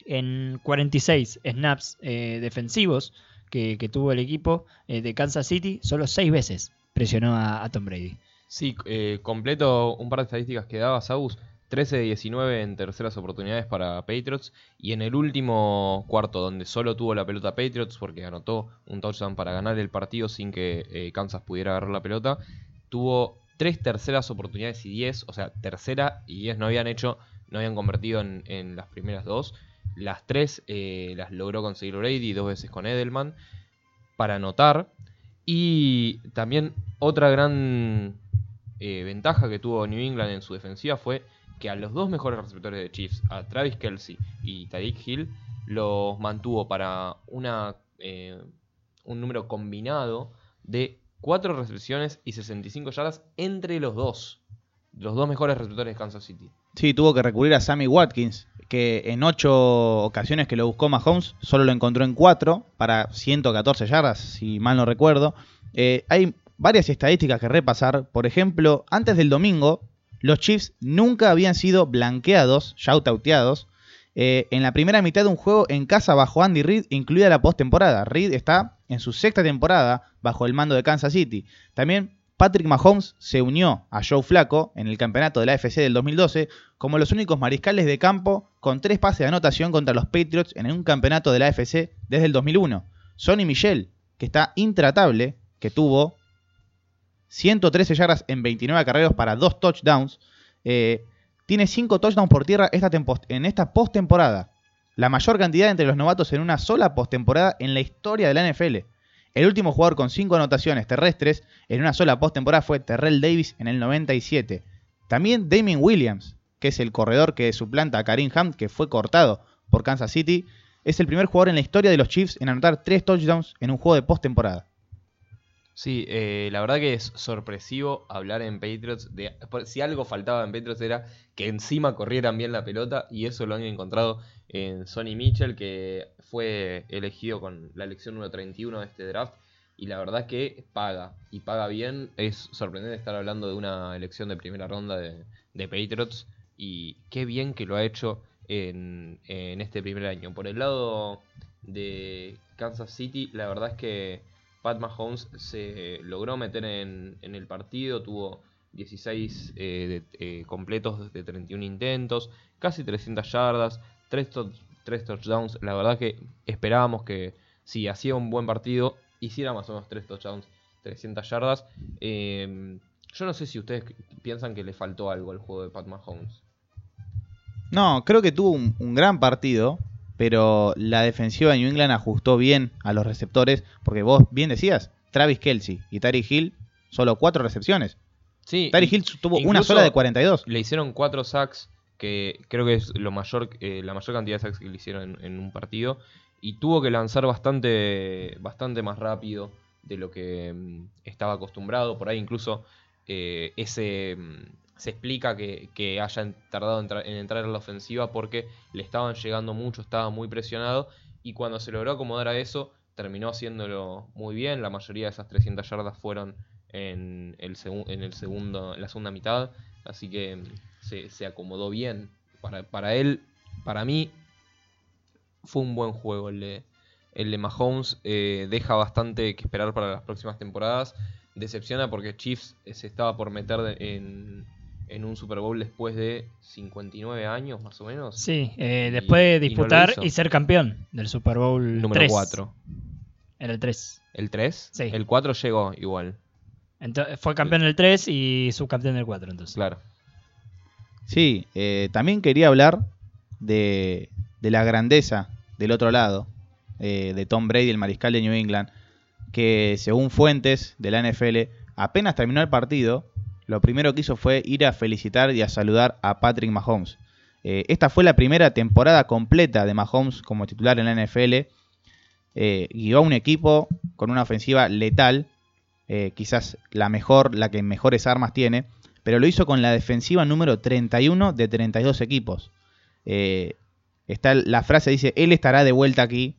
En 46 snaps eh, defensivos que, tuvo el equipo eh, de Kansas City, solo 6 veces presionó a, a Tom Brady. Sí, eh, completo un par de estadísticas que daba Saus. 13 de 19 en terceras oportunidades para Patriots. Y en el último cuarto, donde solo tuvo la pelota Patriots, porque anotó un touchdown para ganar el partido sin que eh, Kansas pudiera agarrar la pelota, tuvo tres terceras oportunidades y 10. O sea, tercera y 10 no habían hecho, no habían convertido en, en las primeras dos. Las tres eh, las logró conseguir Brady, dos veces con Edelman, para anotar. Y también otra gran eh, ventaja que tuvo New England en su defensiva fue que a los dos mejores receptores de Chiefs, a Travis Kelsey y Tariq Hill, los mantuvo para una, eh, un número combinado de 4 recepciones y 65 yardas entre los dos. Los dos mejores receptores de Kansas City. Sí, tuvo que recurrir a Sammy Watkins, que en ocho ocasiones que lo buscó Mahomes, solo lo encontró en cuatro para 114 yardas, si mal no recuerdo. Eh, hay varias estadísticas que repasar. Por ejemplo, antes del domingo, los Chiefs nunca habían sido blanqueados, shoutouteados, eh, en la primera mitad de un juego en casa bajo Andy Reid, incluida la postemporada. Reid está en su sexta temporada bajo el mando de Kansas City. También Patrick Mahomes se unió a Joe Flaco en el campeonato de la AFC del 2012 como los únicos mariscales de campo con tres pases de anotación contra los Patriots en un campeonato de la AFC desde el 2001. Sonny Michel, que está intratable, que tuvo 113 yardas en 29 carreros para dos touchdowns, eh, tiene 5 touchdowns por tierra esta en esta postemporada. La mayor cantidad entre los novatos en una sola postemporada en la historia de la NFL. El último jugador con 5 anotaciones terrestres en una sola postemporada fue Terrell Davis en el 97. También Damien Williams, que es el corredor que suplanta a Karim Hunt, que fue cortado por Kansas City, es el primer jugador en la historia de los Chiefs en anotar 3 touchdowns en un juego de postemporada. Sí, eh, la verdad que es sorpresivo hablar en Patriots. De, si algo faltaba en Patriots era que encima corrieran bien la pelota y eso lo han encontrado en Sonny Mitchell, que fue elegido con la elección número 31 de este draft. y la verdad que paga, y paga bien. Es sorprendente estar hablando de una elección de primera ronda de, de Patriots, y qué bien que lo ha hecho en, en este primer año. Por el lado de Kansas City, la verdad es que Pat Mahomes se logró meter en, el partido, tuvo 16 eh, eh, completos de 31 intentos, casi 300 yardas, 3, touchdowns. La verdad que esperábamos que si hacía un buen partido, hiciera más o menos 3 touchdowns, 300 yardas. Eh, yo no sé si ustedes piensan que le faltó algo al juego de Pat Mahomes. No, creo que tuvo un gran partido, pero la defensiva de New England ajustó bien a los receptores, porque vos bien decías, Travis Kelsey y Tari Hill, solo cuatro recepciones. Sí, Tari Hill tuvo una sola de 42. Le hicieron 4 sacks, que creo que es lo mayor, eh, la mayor cantidad de sacks que le hicieron en, en un partido. Y tuvo que lanzar bastante, bastante más rápido de lo que mm, estaba acostumbrado. Por ahí incluso eh, ese mm, se explica que, hayan tardado en, tra- en entrar en la ofensiva porque le estaban llegando mucho, estaba muy presionado. Y cuando se logró acomodar a eso, terminó haciéndolo muy bien. La mayoría de esas 300 yardas fueron en el, en el segundo, en la segunda mitad. Así que mm, se, acomodó bien. Para, para él, para mí, fue un buen juego el de, el Mahomes. eh, deja bastante que esperar para las próximas temporadas. Decepciona porque Chiefs eh, se estaba por meter en, en un Super Bowl después de 59 años, más o menos. Sí, eh, Y- después de y no lo disputar y ser campeón del Super Bowl Número 3. 4. Era el 3. ¿El 3? Sí. El 4 llegó igual, Entonces, fue campeón del 3 y subcampeón del 4, entonces. claro. Sí, eh, también quería hablar de, de la grandeza del otro lado, eh, de Tom Brady, el mariscal de New England, que según fuentes de la NFL, apenas terminó el partido, lo primero que hizo fue ir a felicitar y a saludar a Patrick Mahomes. Eh, esta fue la primera temporada completa de Mahomes como titular en la NFL. Eh, guió a un equipo con una ofensiva letal, eh, quizás la mejor, la que mejores armas tiene, pero lo hizo con la defensiva número 31 de 32 equipos. Eh, está la frase dice, él estará de vuelta aquí,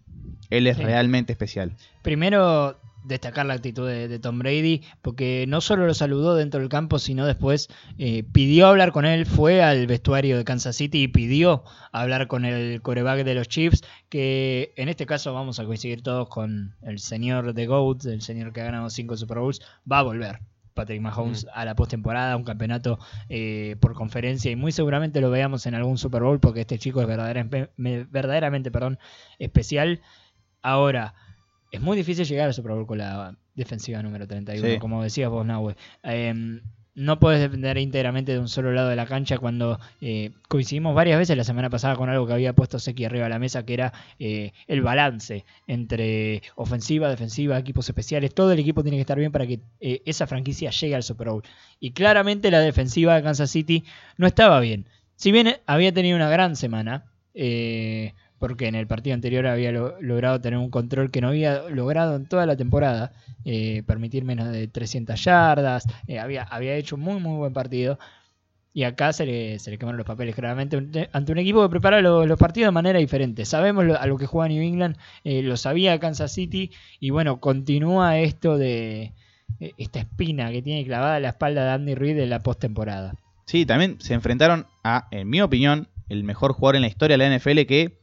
él es Sí. realmente especial. Primero, destacar la actitud de, de Tom Brady, porque no solo lo saludó dentro del campo, sino después eh, pidió hablar con él, fue al vestuario de Kansas City y pidió hablar con el coreback de los Chiefs, que en este caso vamos a coincidir todos con el señor de GOAT, el señor que ha ganado cinco Super Bowls, va a volver. Patrick Mahomes Mm. a la postemporada, un campeonato eh, por conferencia y muy seguramente lo veamos en algún Super Bowl porque este chico es verdaderamente, verdaderamente perdón, especial. Ahora, es muy difícil llegar al Super Bowl con la defensiva número 31, Sí. como decías vos, Nahue. Em, no puedes depender íntegramente de un solo lado de la cancha cuando eh, coincidimos varias veces la semana pasada con algo que había puesto Seki arriba de la mesa, que era eh, el balance entre ofensiva, defensiva, equipos especiales. Todo el equipo tiene que estar bien para que eh, esa franquicia llegue al Super Bowl. Y claramente la defensiva de Kansas City no estaba bien. Si bien había tenido una gran semana, eh, porque en el partido anterior había lo- logrado tener un control que no había logrado en toda la temporada, eh, permitir menos de 300 yardas, eh, había, había hecho un muy muy buen partido. Y acá se le, se le quemaron los papeles claramente un- ante un equipo que prepara lo- los partidos de manera diferente. Sabemos lo- a lo que juega New England, eh, lo sabía Kansas City y bueno, continúa esto de eh, esta espina que tiene clavada la espalda de Andy Reid en la postemporada. Sí, también se enfrentaron a, en mi opinión, el mejor jugador en la historia de la NFL que,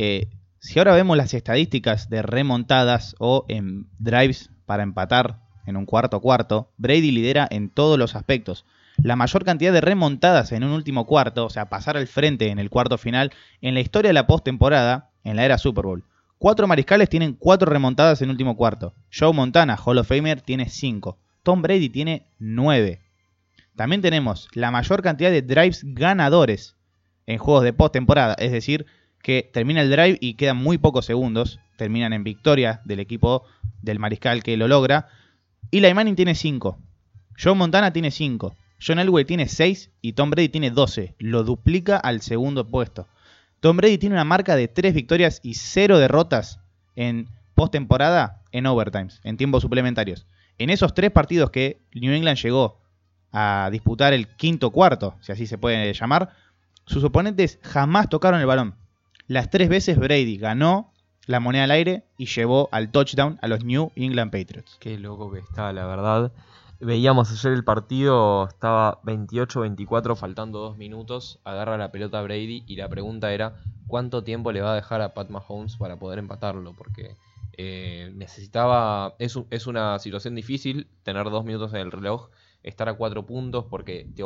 eh, si ahora vemos las estadísticas de remontadas o en drives para empatar en un cuarto cuarto, Brady lidera en todos los aspectos. La mayor cantidad de remontadas en un último cuarto, o sea, pasar al frente en el cuarto final, en la historia de la postemporada, en la era Super Bowl. Cuatro mariscales tienen cuatro remontadas en último cuarto. Joe Montana, Hall of Famer, tiene cinco. Tom Brady tiene nueve. También tenemos la mayor cantidad de drives ganadores en juegos de postemporada, es decir, que termina el drive y quedan muy pocos segundos, terminan en victoria del equipo del mariscal que lo logra. Eli Manning tiene 5, Joe Montana tiene 5, John Elway tiene 6 y Tom Brady tiene 12, lo duplica al segundo puesto. Tom Brady tiene una marca de 3 victorias y 0 derrotas en postemporada en overtimes, en tiempos suplementarios. En esos tres partidos que New England llegó a disputar el quinto cuarto, si así se puede llamar, sus oponentes jamás tocaron el balón. Las tres veces Brady ganó la moneda al aire y llevó al touchdown a los New England Patriots. Qué loco que está, la verdad. Veíamos ayer el partido, estaba 28-24, faltando dos minutos. Agarra la pelota Brady y la pregunta era: ¿cuánto tiempo le va a dejar a Pat Mahomes para poder empatarlo? Porque eh, necesitaba. Es, un- es una situación difícil tener dos minutos en el reloj, estar a cuatro puntos, porque te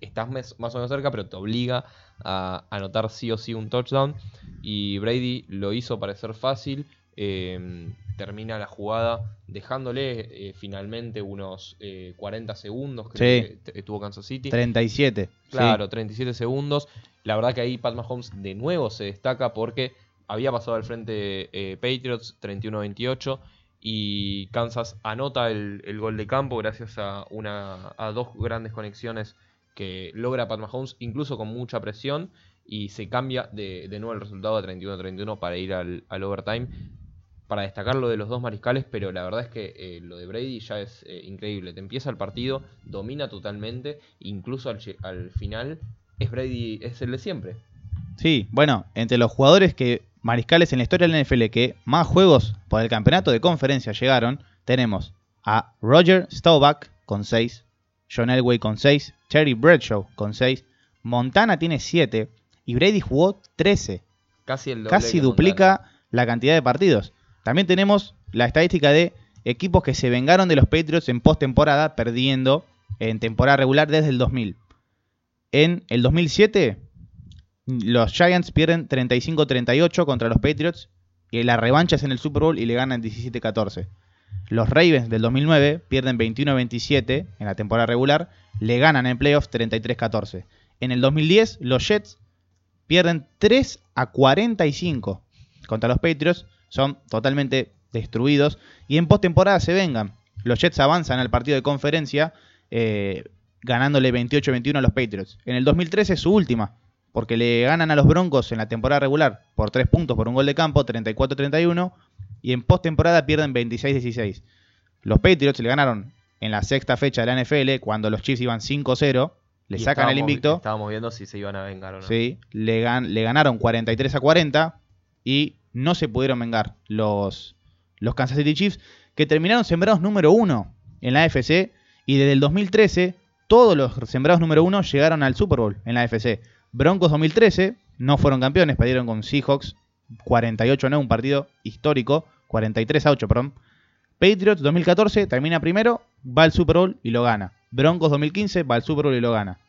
estás mes- más o menos cerca, pero te obliga a anotar sí o sí un touchdown. Y Brady lo hizo parecer fácil. eh, termina la jugada dejándole eh, finalmente unos eh, 40 segundos, creo Sí. que tuvo Kansas City. 37. sí. Claro, 37 segundos. La verdad que ahí Pat Mahomes de nuevo se destaca porque había pasado al frente eh, Patriots 31-28 y Kansas anota el, el gol de campo gracias a, una, a dos grandes conexiones que logra Pat Mahomes, incluso con mucha presión, y se cambia de, de nuevo el resultado a 31-31 para ir al, overtime. Para destacar lo de los dos mariscales, pero la verdad es que eh, lo de Brady ya es eh, increíble. Te empieza el partido, domina totalmente, incluso al, al final es Brady, es el de siempre. Sí, bueno, entre los jugadores que mariscales en la historia de la NFL que más juegos por el campeonato de conferencia llegaron, tenemos a Roger Staubach con 6, John Elway con 6, Terry Bradshaw con 6, Montana tiene 7 y Brady jugó 13. Casi el doble Casi que duplica la cantidad de partidos. También tenemos la estadística de equipos que se vengaron de los Patriots en postemporada perdiendo en temporada regular desde el 2000. En el 2007 los Giants pierden 35-38 contra los Patriots y la revancha es en el Super Bowl y le ganan 17-14. Los Ravens del 2009 pierden 21-27 en la temporada regular, le ganan en playoffs 33-14. En el 2010 los Jets pierden 3 a 45 contra los Patriots, son totalmente destruidos y en postemporada se vengan. Los Jets avanzan al partido de conferencia eh, ganándole 28-21 a los Patriots. En el 2013 es su última, porque le ganan a los Broncos en la temporada regular por 3 puntos por un gol de campo, 34-31, y en postemporada pierden 26-16. Los Patriots le ganaron en la sexta fecha de la NFL, cuando los Chiefs iban 5-0, le Y sacan el invicto. Estábamos viendo si se iban a vengar o no. Sí, le, gan- le ganaron 43 a 40 y no se pudieron vengar los, los Kansas City Chiefs, que terminaron sembrados número uno en la AFC y desde el 2013 todos los sembrados número uno llegaron al Super Bowl en la AFC. Broncos 2013 no fueron campeones, perdieron con Seahawks 48 a 9, un partido histórico, 43 a 8, perdón. Patriots 2014 termina primero, va al Super Bowl y lo gana. Broncos 2015 va al Super Bowl y lo gana.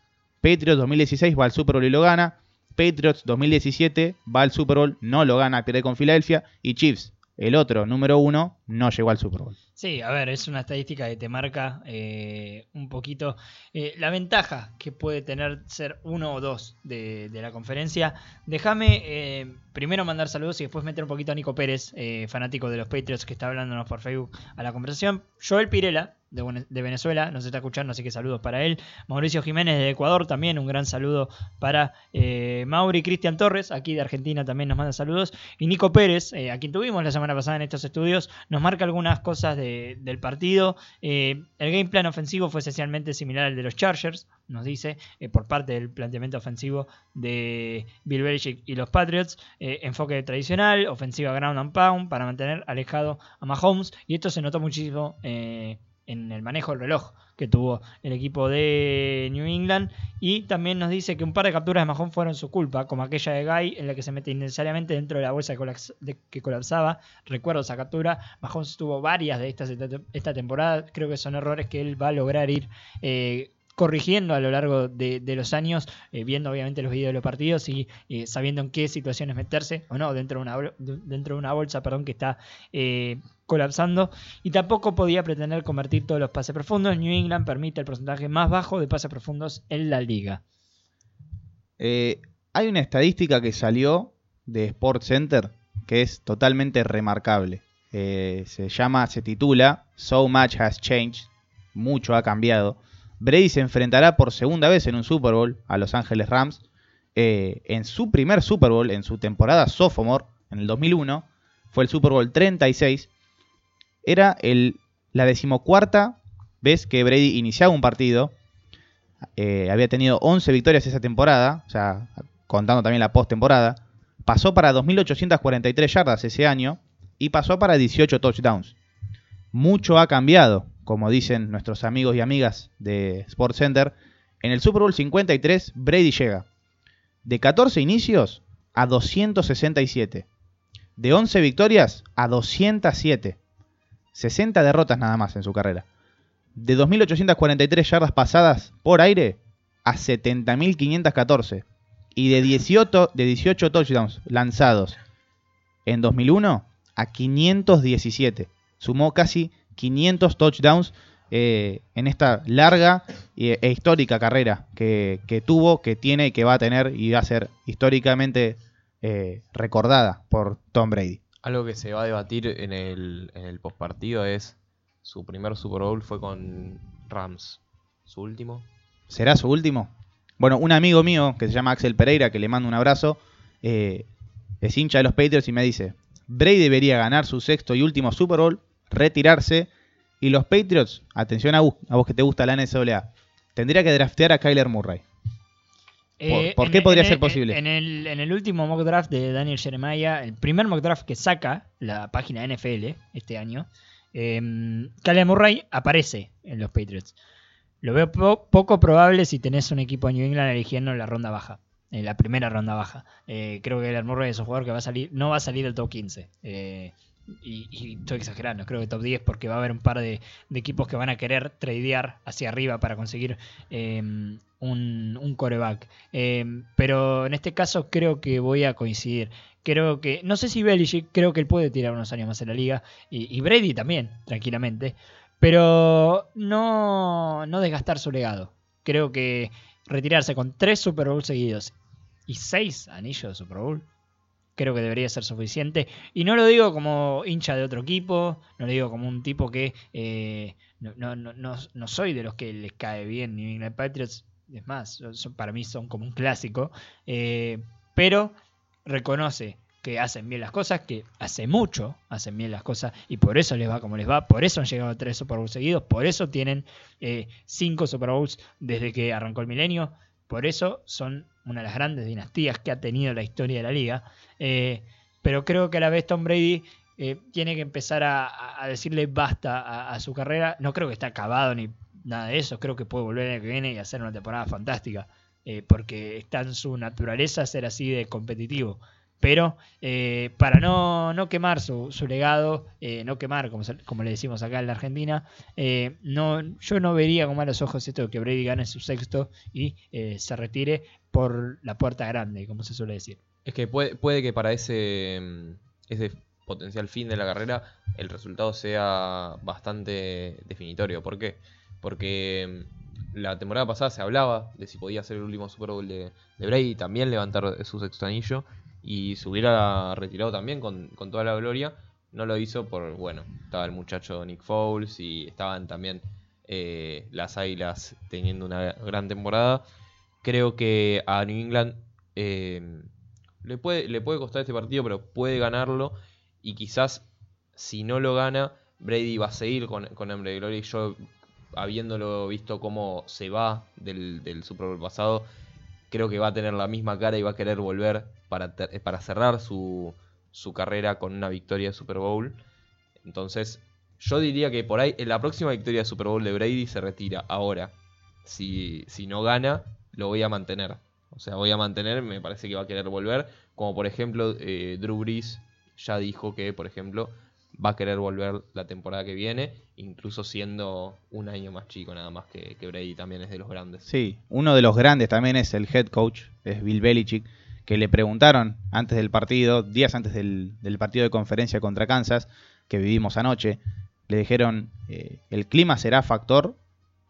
Patriots 2016 va al Super Bowl y lo gana. Patriots 2017 va al Super Bowl, no lo gana, pierde con Filadelfia. Y Chiefs, el otro número uno, no llegó al Super Bowl. Sí, a ver, es una estadística que te marca eh, un poquito eh, la ventaja que puede tener ser uno o dos de, la conferencia. Déjame eh, primero mandar saludos y después meter un poquito a Nico Pérez, fanático de los Patriots que está hablándonos por Facebook a la conversación. Joel Pirela, de, Vene- de Venezuela, nos está escuchando, así que saludos para él. Mauricio Jiménez de Ecuador también, un gran saludo para eh, Mauri. Cristian Torres, aquí de Argentina, también nos manda saludos. Y Nico Pérez, eh, a quien tuvimos la semana pasada en estos estudios, nos marca algunas cosas de- del partido. Eh, el game plan ofensivo fue esencialmente similar al de los Chargers, nos dice, eh, por parte del planteamiento ofensivo de Bill Belichick y los Patriots. Enfoque tradicional, ofensiva ground and pound para mantener alejado a Mahomes. Y esto se notó muchísimo en el manejo del reloj que tuvo el equipo de New England. Y también nos dice que un par de capturas de Mahomes fueron su culpa, como aquella de Guy en la que se mete innecesariamente dentro de la bolsa que, colapsaba. Recuerdo esa captura. Mahomes tuvo varias de estas esta, esta temporada. Creo que son errores que él va a lograr ir eh, corrigiendo a lo largo de, los años, eh, viendo obviamente los videos de los partidos y eh, sabiendo en qué situaciones meterse o no dentro de una, dentro de una bolsa perdón, que está eh, colapsando. Y tampoco podía pretender convertir todos los pases profundos. New England permite el porcentaje más bajo de pases profundos en la liga. Hay una estadística que salió de Sports Center que es totalmente remarcable. Se llama, se titula So Much Has Changed. Mucho ha cambiado. Brady se enfrentará por segunda vez en un Super Bowl a Los Ángeles Rams. Eh, en su primer Super Bowl, en su temporada sophomore, en el 2001, fue el Super Bowl 36. Era la decimocuarta vez que Brady iniciaba un partido. Eh, había tenido 11 victorias esa temporada, o sea, contando también la postemporada. pasó para 2.843 yardas ese año y pasó para 18 touchdowns. Mucho ha cambiado, como dicen nuestros amigos y amigas de Sports Center. En el Super Bowl 53, Brady llega de 14 inicios a 267. De 11 victorias a 207. 60 derrotas nada más en su carrera. De 2.843 yardas pasadas por aire a 70.514. Y de 18, de 18 touchdowns lanzados en 2001 a 517. Sumó casi 500 touchdowns eh, en esta larga e, e histórica carrera que, que, tuvo, que tiene y que va a tener y va a ser históricamente eh, recordada por Tom Brady. Algo que se va a debatir en el, en el postpartido es su primer Super Bowl fue con Rams. ¿Su último? ¿Será su último? Bueno, un amigo mío que se llama Axel Pereira, que le mando un abrazo, eh, es hincha de los Patriots y me dice, Brady debería ganar su sexto y último Super Bowl, retirarse, y los Patriots, atención a vos, a vos que te gusta la NCAA, tendría que draftear a Kyler Murray. ¿Por, Eh, por en- qué podría en ser el- posible? En el, en el último mock draft de Daniel Jeremiah, el primer mock draft que saca la página NFL este año, eh, Kyler Murray aparece en los Patriots. Lo veo po- poco probable si tenés un equipo de New England eligiendo en la ronda baja, en la primera ronda baja. Eh, creo que Kyler Murray es un jugador que va a salir, no va a salir del top 15. Eh, y, y estoy exagerando, creo que top 10 porque va a haber un par de, equipos que van a querer tradear hacia arriba para conseguir eh, un, un coreback. Eh, pero en este caso creo que voy a coincidir. Creo que, no sé si Belichick, creo que él puede tirar unos años más en la liga. Y, y Brady también, tranquilamente. Pero no, no desgastar su legado. Creo que retirarse con tres Super Bowl seguidos y seis anillos de Super Bowl, creo que debería ser suficiente. Y no lo digo como hincha de otro equipo, no lo digo como un tipo que eh, no, no, no, no, soy de los que les cae bien New England Patriots. Es más, son- para mí son como un clásico. eh, pero reconoce que hacen bien las cosas, que hace mucho hacen bien las cosas y por eso les va como les va, por eso han llegado a tres Super Bowls seguidos, por eso tienen eh, cinco Super Bowls desde que arrancó el milenio, por eso son una de las grandes dinastías que ha tenido la historia de la liga. Eh, pero creo que a la vez Tom Brady eh, tiene que empezar a, decirle basta a, su carrera. No creo que esté acabado ni nada de eso, creo que puede volver el año que viene y hacer una temporada fantástica, eh, porque está en su naturaleza ser así de competitivo. Pero eh, para no, no quemar su, su legado, eh, no quemar, como, como le decimos acá en la Argentina, eh, no, yo no vería con malos ojos esto de que Brady gane su sexto y se retire por la puerta grande, como se suele decir. Es que puede, puede que para ese, mm, ese potencial fin de la carrera el resultado sea bastante definitorio. ¿Por qué? Porque mm, la temporada pasada se hablaba de si podía ser el último Super Bowl de, de Brady, también levantar su sexto anillo y se hubiera retirado también con, con toda la gloria. No lo hizo por, bueno, estaba el muchacho Nick Foles y estaban también eh, las Águilas teniendo una gran temporada. Creo que a New England eh, le, puede, le puede costar este partido, pero puede ganarlo. Y quizás si no lo gana, Brady va a seguir con, con hambre de gloria. Y yo, habiéndolo visto cómo se va del, del Super pasado, creo que va a tener la misma cara y va a querer volver para, ter- para cerrar su, su carrera con una victoria de Super Bowl. Entonces, yo diría que por ahí, en la próxima victoria de Super Bowl de Brady se retira. Ahora, si, si no gana, lo voy a mantener. O sea, voy a mantener, me parece que va a querer volver. Como por ejemplo, eh, Drew Brees ya dijo que, por ejemplo, va a querer volver la temporada que viene, incluso siendo un año más chico nada más que, que Brady también es de los grandes. Sí, uno de los grandes también es el head coach, es Bill Belichick, que le preguntaron antes del partido, días antes del, del partido de conferencia contra Kansas, que vivimos anoche, le dijeron, eh, el clima será factor,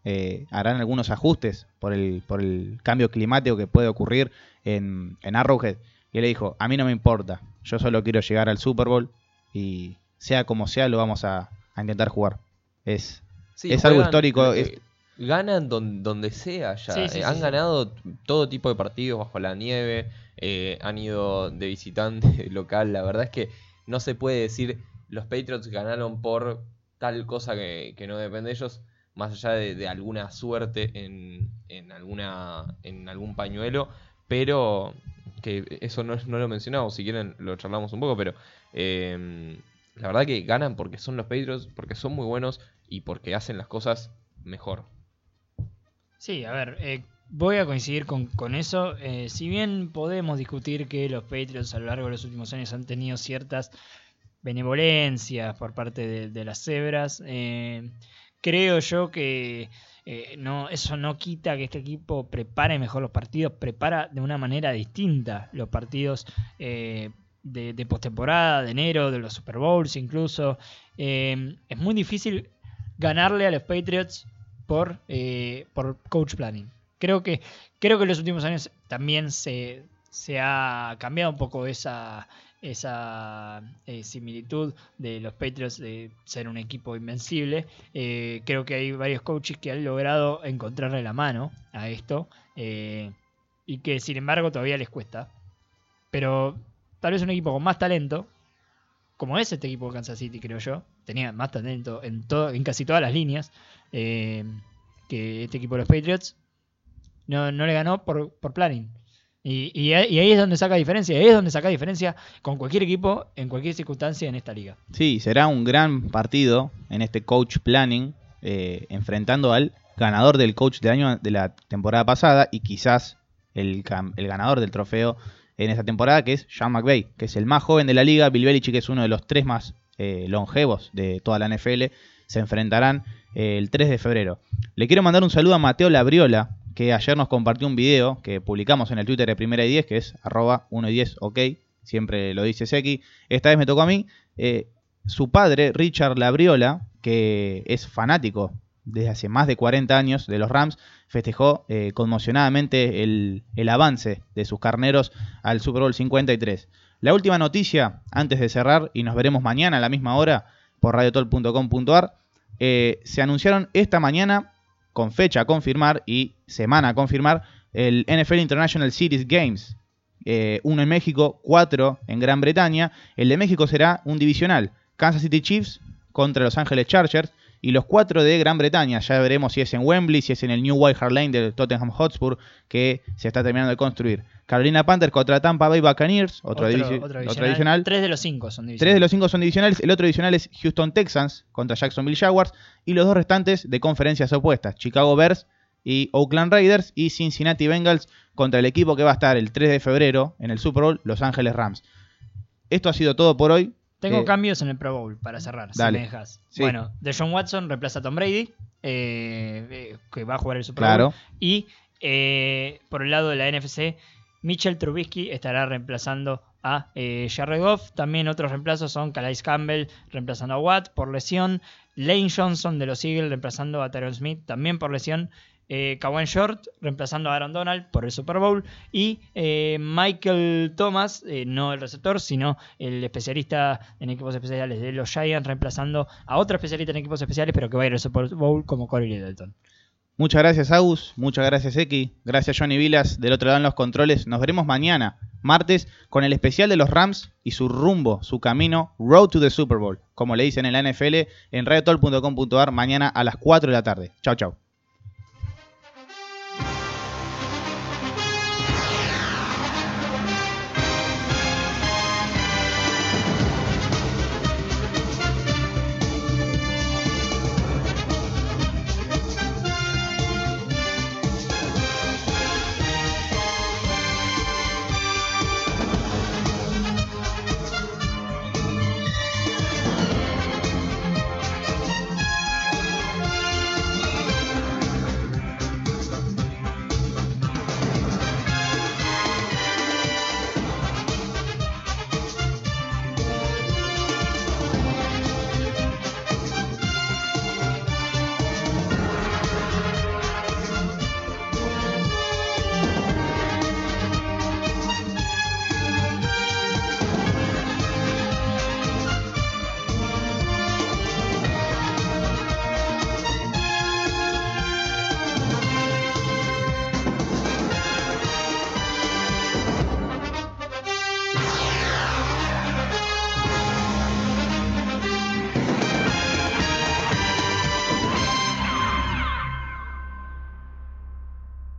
eh, harán algunos ajustes por el, por el cambio climático que puede ocurrir en, en Arrowhead. Y él le dijo, a mí no me importa, yo solo quiero llegar al Super Bowl y sea como sea lo vamos a, a intentar jugar. Es, Sí, Es algo histórico, eh, es- ganan don- donde sea ya. Sí, sí, Eh, sí, han sí. ganado todo tipo de partidos bajo la nieve. Eh, han ido de visitante (laughs) local. La verdad es que no se puede decir los Patriots ganaron por tal cosa que, que no depende de ellos. Más allá de, de alguna suerte en, en, alguna, en algún pañuelo. Pero que eso no, no lo mencionamos, si quieren lo charlamos un poco, pero eh, la verdad que ganan porque son los Patriots, porque son muy buenos y porque hacen las cosas mejor. Sí, a ver, eh, voy a coincidir con, eso. Eh, si bien podemos discutir que los Patriots a lo largo de los últimos años han tenido ciertas benevolencias por parte de, las cebras, eh, creo yo que eh, no, eso no quita que este equipo prepare mejor los partidos, prepara de una manera distinta los partidos de, de postemporada, de enero, de los Super Bowls incluso. Es muy difícil ganarle a los Patriots por, por coach planning. Creo que, creo que en los últimos años también se, se ha cambiado un poco esa, esa eh, similitud de los Patriots de ser un equipo invencible. Eh, creo que hay varios coaches que han logrado encontrarle la mano a esto eh, y que sin embargo todavía les cuesta. Pero tal vez un equipo con más talento, como es este equipo de Kansas City, creo yo, tenía más talento en, todo, en casi todas las líneas que este equipo de los Patriots, no, no le ganó por, por planning. Y, y, ahí es donde saca diferencia. Ahí es donde saca diferencia con cualquier equipo en cualquier circunstancia en esta liga. Sí, será un gran partido en este coach planning, eh, enfrentando al ganador del coach del año de la temporada pasada y quizás el, el ganador del trofeo en esta temporada, que es Sean McVay, que es el más joven de la liga. Bill Belichick es uno de los tres más eh, longevos de toda la NFL. Se enfrentarán eh, el 3 de febrero. Le quiero mandar un saludo a Mateo Labriola, que ayer nos compartió un video que publicamos en el Twitter de Primera y 10, que es arroba 1 y 10, ok, siempre lo dice Seki. Esta vez me tocó a mí. Eh, su padre, Richard Labriola, que es fanático desde hace más de 40 años de los Rams, festejó eh, conmocionadamente el, el avance de sus carneros al Super Bowl 53. La última noticia, antes de cerrar, y nos veremos mañana a la misma hora por radiotol.com.ar, eh, se anunciaron esta mañana con fecha a confirmar y semana a confirmar el NFL International Series Games. Eh, uno en México, cuatro en Gran Bretaña. El de México será un divisional. Kansas City Chiefs contra Los Ángeles Chargers. Y los cuatro de Gran Bretaña, ya veremos si es en Wembley, si es en el New White Hart Lane del Tottenham Hotspur, que se está terminando de construir. Carolina Panthers contra Tampa Bay Buccaneers, otro, otro divisional. Tres de los cinco son divisionales. Tres de los cinco son divisionales. El otro divisional es Houston Texans contra Jacksonville Jaguars. Y los dos restantes de conferencias opuestas. Chicago Bears y Oakland Raiders. Y Cincinnati Bengals contra el equipo que va a estar el 3 de febrero en el Super Bowl, Los Ángeles Rams. Esto ha sido todo por hoy. Tengo Eh, cambios en el Pro Bowl para cerrar, dale. si me dejas. Sí. Bueno, Deshaun Watson reemplaza a Tom Brady, eh, eh, que va a jugar el Super Claro. Bowl. Y eh, por el lado de la NFC, Mitchell Trubisky estará reemplazando a Jared Goff. También otros reemplazos son Calais Campbell reemplazando a Watt por lesión. Lane Johnson de los Eagles reemplazando a Tyron Smith también por lesión. Eh, Short reemplazando a Aaron Donald por el Super Bowl. Y eh, Michael Thomas, eh, no el receptor, sino el especialista en equipos especiales de los Giants, reemplazando a otro especialista en equipos especiales, pero que va a ir al Super Bowl como Corey Littleton. Muchas gracias, Agus. Muchas gracias, Eki. Gracias, Johnny Vilas. Del otro lado en los controles. Nos veremos mañana, martes, con el especial de los Rams y su rumbo, su camino, Road to the Super Bowl. Como le dicen en la NFL, en radiotol.com.ar, mañana a las 4 de la tarde. Chao, chao.